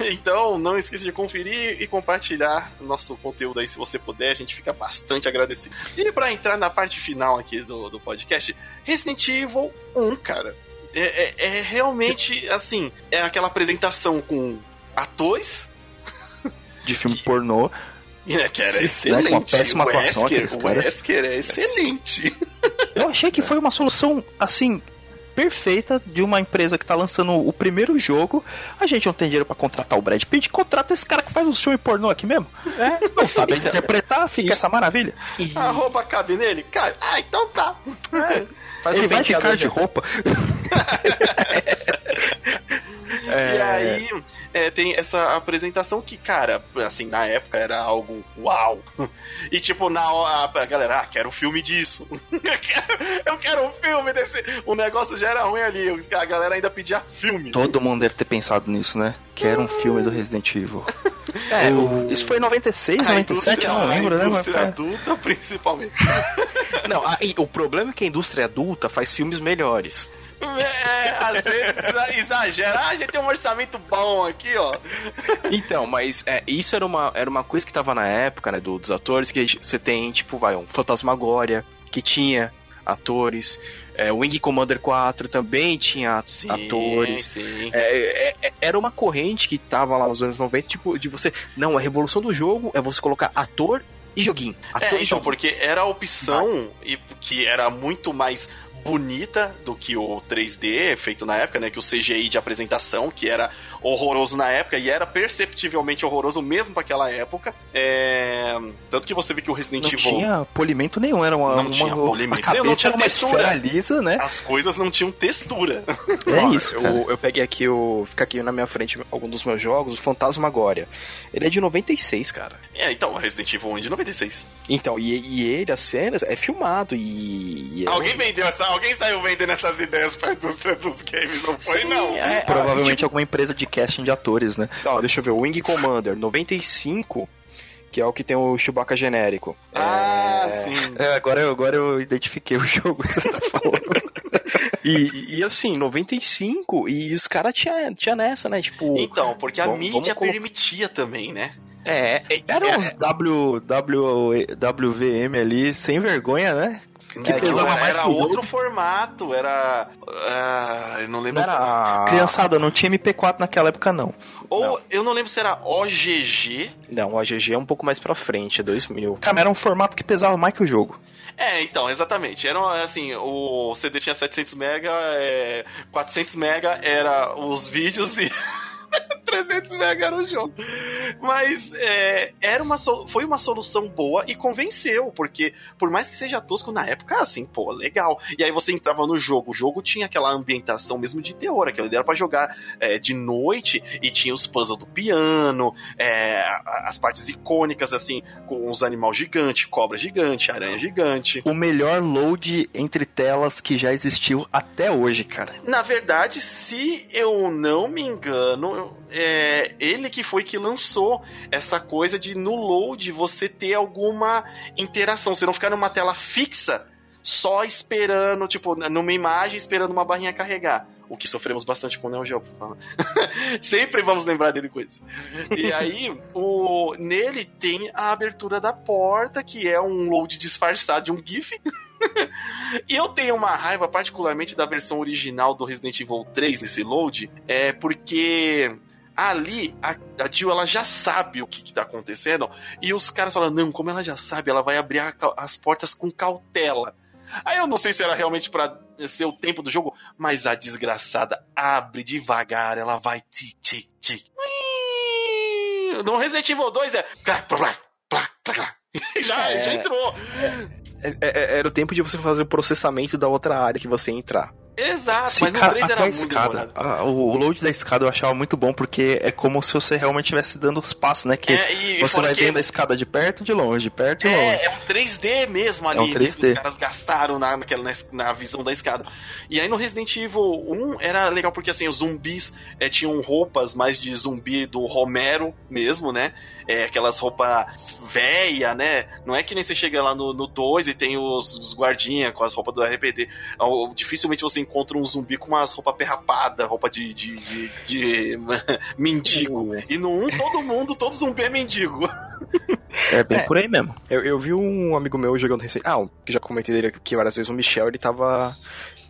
então, não esqueça de conferir e compartilhar nosso conteúdo aí se você puder, a gente fica bastante agradecido. E para entrar na parte final aqui do, do podcast, Resident Evil 1, cara. É, é, é realmente, assim, é aquela apresentação com atores. De filme que... pornô. É, que era excelente. Com uma péssima atuação Wesker, O Wesker é excelente. Eu achei que foi uma solução, assim, perfeita de uma empresa que tá lançando o primeiro jogo. A gente não tem dinheiro para contratar o Brad Pitt, contrata esse cara que faz um filme pornô aqui mesmo. É, não sabe interpretar, fica e, essa maravilha. E... A roupa cabe nele? Cabe. Ah, então tá. É. Faz Ele um vai ficar de roupa. é... E aí é, tem essa apresentação que, cara, assim, na época era algo uau. E tipo, na hora, a galera, ah, quero um filme disso. eu quero um filme desse. O negócio já era ruim ali. A galera ainda pedia filme. Todo mundo deve ter pensado nisso, né? Quero um filme do Resident Evil. É, o... isso foi em 96, a 97, não lembro, né? Indústria adulta, principalmente. não, a, o problema é que a indústria adulta faz filmes melhores. É, às vezes exagera. Ah, a gente tem um orçamento bom aqui, ó. Então, mas é, isso era uma, era uma coisa que tava na época, né, do, dos atores, que você tem, tipo, vai, um Fantasmagória, que tinha atores. É, Wing Commander 4 também tinha sim, atores. Sim. É, é, é, era uma corrente que tava lá nos anos 90, tipo, de você. Não, a revolução do jogo é você colocar ator e joguinho. Ator é, e então, joguinho. porque era a opção e que era muito mais bonita do que o 3D feito na época, né? Que o CGI de apresentação, que era horroroso na época e era perceptivelmente horroroso mesmo para aquela época. É... Tanto que você vê que o Resident não Evil. Não tinha polimento nenhum, era uma. Não uma, tinha polimento. A cabeça não tinha era uma textura. lisa, né? As coisas não tinham textura. É Ó, isso, cara. eu, eu peguei aqui o. Fica aqui na minha frente algum dos meus jogos, o Fantasmagoria. Ele é de 96, cara. É, então, Resident Evil 1 de 96. Então, e, e ele, as cenas, é filmado e. e é- Alguém vendeu essa. Alguém saiu vendendo essas ideias pra indústria dos games, não foi, Sim, não? é, Provavelmente alguma empresa de casting de atores, né? Ó, deixa eu ver, o Wing Commander 95, que é o que tem o Chewbacca genérico. Ah, É, sim. É, agora, eu- agora eu identifiquei o jogo que você tá falando. E, e assim, 95, e os caras tinham tinha nessa, né? Tipo. Então, porque a Vamos- mídia vamos colocar- permitia também, né? É, é, Eram é, uns w, w, WVM ali, sem vergonha, né? Que É, pesava era- mais era era que o outro formato, era. Ah, eu não lembro não se era. era. Criançada, não tinha MP4 naquela época, não. Ou não. eu não lembro se era OGG. Não, o AGG é um pouco mais pra frente, é 2000. Cara, era um formato que pesava mais que o jogo. É, então, exatamente. Era assim, o CD tinha 700 mega, é, 400 mega era os vídeos e 300 mega era o jogo. Mas é, era uma sol- foi uma solução boa e convenceu, porque por mais que seja tosco na época, assim, pô, legal. E aí você entrava no jogo, o jogo tinha aquela ambientação mesmo de terror, aquilo ali era pra jogar é, de noite e tinha os puzzles do piano, é, as partes icônicas, assim, com os animais gigantes, cobra gigante, aranha gigante. O melhor load entre telas que já existiu até hoje, cara. Na verdade, se eu não me engano, é ele que foi que lançou essa coisa de no load você ter alguma interação, você não ficar numa tela fixa só esperando, tipo, numa imagem esperando uma barrinha carregar. O que sofremos bastante com o Neo Geo. Sempre vamos lembrar dele com isso. E aí, o, nele tem a abertura da porta, que é um load disfarçado de um GIF. E eu tenho uma raiva, particularmente da versão original do Resident Evil 3 nesse load, é porque ali a, a Jill ela já sabe o que, que tá acontecendo e os caras falam: não, como ela já sabe, ela vai abrir a as portas com cautela. Aí eu não sei se era realmente pra ser o tempo do jogo, mas a desgraçada abre devagar, ela vai tic, tic, tic. No Resident Evil 2 é. Plá, plá, plá, plá, plá, plá. Já, É. já entrou. É- é- era o tempo de você fazer o processamento da outra área que você entrar. Exato, Sim, mas no cara, 3 até era a muito escada. demorado. Ah, o load da escada eu achava muito bom, porque é como se você realmente estivesse dando os passos, né? Que É, e, e você vai que vendo a escada de perto, de longe, de perto, de longe. é, é um 3D mesmo ali, É um né, 3D. que os caras gastaram na, naquela, na, na visão da escada. E aí no Resident Evil 1 era legal porque assim, os zumbis é, tinham roupas mais de zumbi do Romero mesmo, né? É, aquelas roupas véia, né? Não é que nem você chega lá no, no 2 e tem os, os guardinha com as roupas do RPD. Dificilmente você encontra um zumbi com umas roupas perrapadas, roupa de, de, de, de mendigo. E no 1 todo mundo, todo zumbi é mendigo. É bem É. por aí mesmo. Eu, eu vi um amigo meu jogando recente. Ah, um que já comentei dele aqui várias vezes, o Michel, ele tava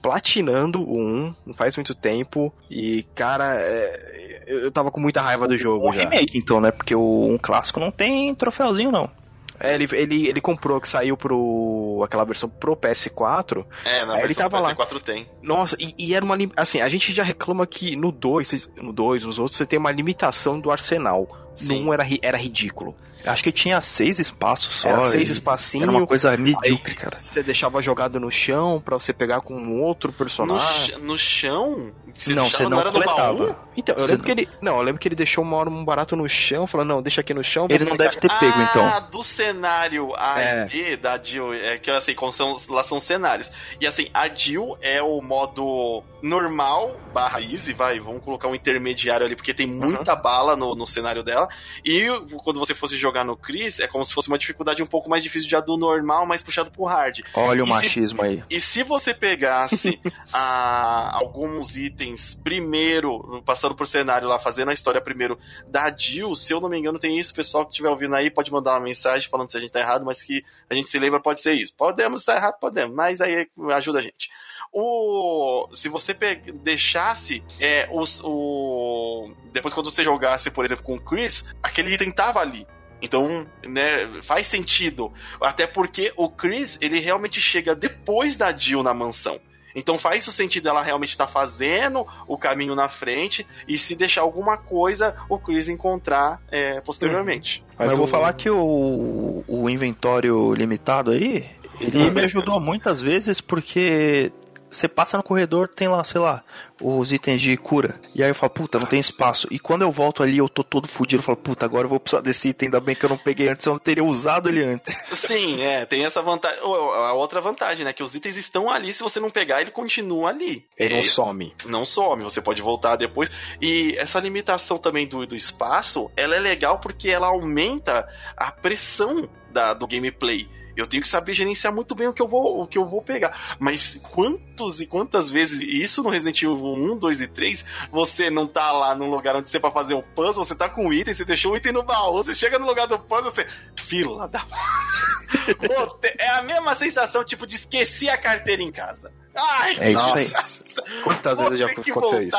platinando o 1, não faz muito tempo. E, cara, é, eu tava com muita raiva do jogo O já. remake, então, né? Porque o um clássico não tem troféuzinho, não. É, ele, ele, ele comprou que saiu pro. aquela versão pro PS4. É, na versão tava lá. PS4 tem. Nossa, e, e era uma. Assim, a gente já reclama que no 2, vocês- no 2, nos outros, você tem uma limitação do arsenal. Sim. No 1 era, era ridículo. Acho que tinha seis espaços só. Era seis espacinhos. Era uma coisa medíocre, Aí cara. Você deixava jogado no chão pra você pegar com um outro No, personagem. ch- no chão? Você não, deixava- você não no baú? coletava. Então, eu Você lembro não. que ele. Não, eu lembro que ele deixou uma hora um barato no chão, falou, não, deixa aqui no chão. Ele não pegar- deve ter pego, ah, então. do cenário A É. e B da Jill, é que assim, como são, lá são cenários. E assim, a Jill é o modo normal barra easy, vai, vamos colocar um intermediário ali, porque tem muita bala no, no cenário dela. E quando você fosse jogar no Chris, é como se fosse uma dificuldade um pouco mais difícil já do normal, mais puxado pro hard. Olha o E se- machismo aí. E se você pegasse ah, alguns itens primeiro, passando por cenário lá, fazendo a história primeiro da Jill, se eu não me engano, tem isso, pessoal que estiver ouvindo aí pode mandar uma mensagem falando se a gente tá errado, mas que a gente se lembra, pode ser isso. Podemos estar errado, podemos, mas aí ajuda a gente. O, se você pe- deixasse é, os, o. Depois, quando você jogasse, por exemplo, com o Chris, aquele item tava ali. Então, né, faz sentido. Até porque o Chris, ele realmente chega depois da Jill na mansão. Então faz o sentido ela realmente estar tá fazendo o caminho na frente e se deixar alguma coisa o Chris encontrar é, posteriormente. Uhum. Mas, Mas eu vou falar que o, o inventório limitado aí, ele me ajudou muitas vezes porque você passa no corredor, tem lá, sei lá, os itens de cura. E aí eu falo, puta, não tem espaço. E quando eu volto ali, eu tô todo fudido. Eu falo, puta, agora eu vou precisar desse item. Ainda bem que eu não peguei antes, eu não teria usado ele antes. Sim, é, tem essa vantagem. A outra vantagem, né? Que os itens estão ali, se você não pegar, ele continua ali. Ele é, não some. Não some, você pode voltar depois. E essa limitação também do, do espaço, ela é legal porque ela aumenta a pressão da, do gameplay. Eu tenho que saber gerenciar muito bem o que eu vou, o que eu vou pegar. Mas quantos e quantas vezes, isso no Resident Evil 1, 2 e 3, você não tá lá num lugar onde você vai fazer um puzzle, você tá com um item, você deixou o item no baú, você chega no lugar do puzzle, você. Fila da. é a mesma sensação, tipo, de esquecer a carteira em casa. Ai, é isso aí. Quantas vezes já aconteceu isso?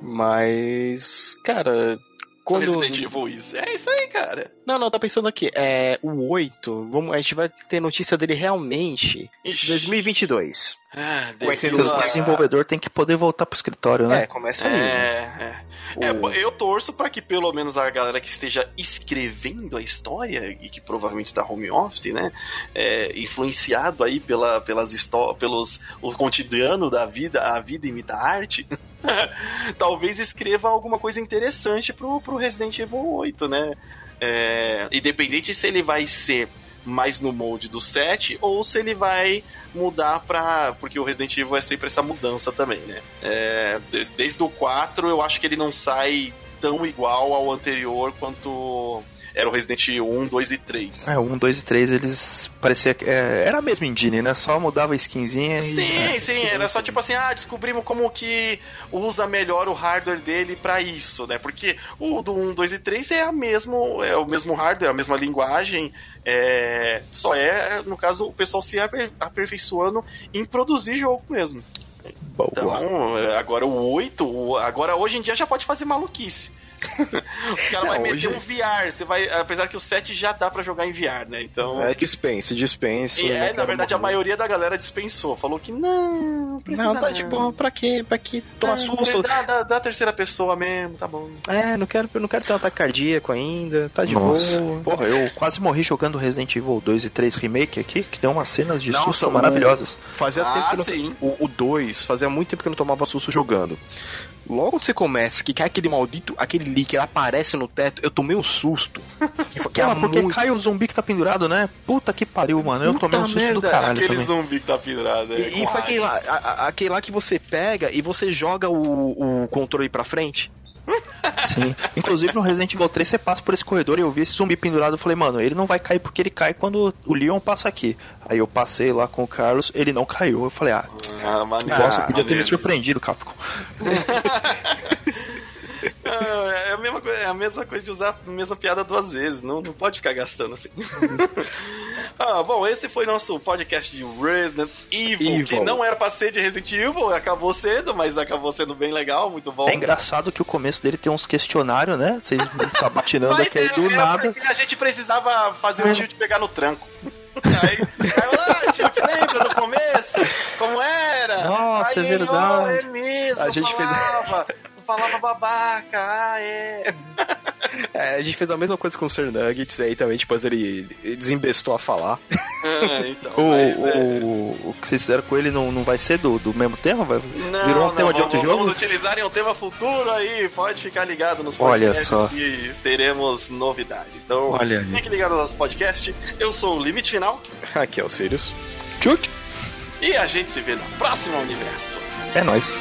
Mas, cara, quando... Resident Evil É isso aí, cara. Não, não, tá pensando aqui. É, o 8, vamos, a gente vai ter notícia dele realmente em 2022. Ah, o desenvolvedor tem que poder voltar pro escritório, né? É, começa aí. É, é. O... é, eu torço para que pelo menos a galera que esteja escrevendo a história e que provavelmente está home office, né, é, influenciado aí pela, pelas histórias, pelos o cotidiano da vida, a vida imita a arte. talvez escreva alguma coisa interessante pro, pro Resident Evil 8, né? É, independente se ele vai ser mais no molde do 7 ou se ele vai mudar pra. Porque o Resident Evil é sempre essa mudança também, né? É, desde o 4 eu acho que ele não sai tão igual ao anterior quanto era o Resident Evil 1, 2 e 3. É, 1, 2 e 3 eles parecia que é, era a mesma engine, né? Só mudava a skinzinha sim, e... Sim, é, sim, era só tipo assim, ah, descobrimos como que usa melhor o hardware dele para isso, né? Porque o do 1, 2 e 3 é, a mesmo, é o mesmo hardware, a mesma linguagem, é, só é, no caso, o pessoal se aperfeiçoando em produzir jogo mesmo. Boa. Então, agora o 8, agora hoje em dia já pode fazer maluquice. Os caras vão meter um VR. Você vai, apesar que o 7 já dá para jogar em VR, né? Então. É, dispense, dispense. é, na verdade, morrer. a maioria da galera dispensou. Falou que não, precisa. Não, tá não. tipo, pra quê? Pra quê? Toma é, susto. Dá, dá, dá terceira pessoa mesmo, tá bom. É, não quero, não quero ter um ataque cardíaco ainda. Tá de Nossa. boa. Porra, eu quase morri jogando Resident Evil 2 e 3 Remake aqui, que tem umas cenas de não, susto maravilhosas. Fazia ah, tempo que não, o, o 2, fazia muito tempo que eu não tomava susto jogando. Logo que você começa, que cai aquele maldito, aquele leak, ele aparece no teto, eu tomei um susto. que é porque muito... cai o zumbi que tá pendurado, né? Puta que pariu, mano. Eu tomei um susto merda. do caralho Aquele também. zumbi que tá pendurado. É e, e foi aquele lá, a, aquele lá que você pega e você joga o, o controle pra frente. Sim. Inclusive no Resident Evil 3 você passa por esse corredor e eu vi esse zumbi pendurado. Eu falei, mano, ele não vai cair porque ele cai quando o Leon passa aqui. Aí eu passei lá com o Carlos, ele não caiu. Eu falei, ah, ah nossa, podia ter me surpreendido, Capcom. É, é a, mesma coisa, é a mesma coisa de usar a mesma piada duas vezes. Não, não pode ficar gastando assim. ah, bom, esse foi nosso podcast de Resident Evil, Evil, que não era pra ser de Resident Evil, acabou cedo, mas acabou sendo bem legal, muito bom. É engraçado que o começo dele tem uns questionários, né? Vocês sabatinando aqui aí do nada. A gente precisava fazer um de pegar no tranco. Aí, aí ah, a gente lembra no começo? Como era? Nossa, aí, é verdade. Oh, é mesmo, a gente falava. fez falava babaca, ah, é. é. A gente fez a mesma coisa com o Sir Nuggets aí também, tipo, ele, ele desembestou a falar. É, então, o, mas, o, é... o, que vocês fizeram com ele não, não vai ser do, do mesmo tema? Vai, não, virou um não, tema vamos, de outro jogo? Vamos utilizar em um tema futuro aí, pode ficar ligado nos podcasts Olha só. que teremos novidades. Então, Olha fique ligado no nosso podcast. Eu sou o Limite Final. Aqui é o Sirius. Tchut! E a gente se vê no próximo universo. É nóis.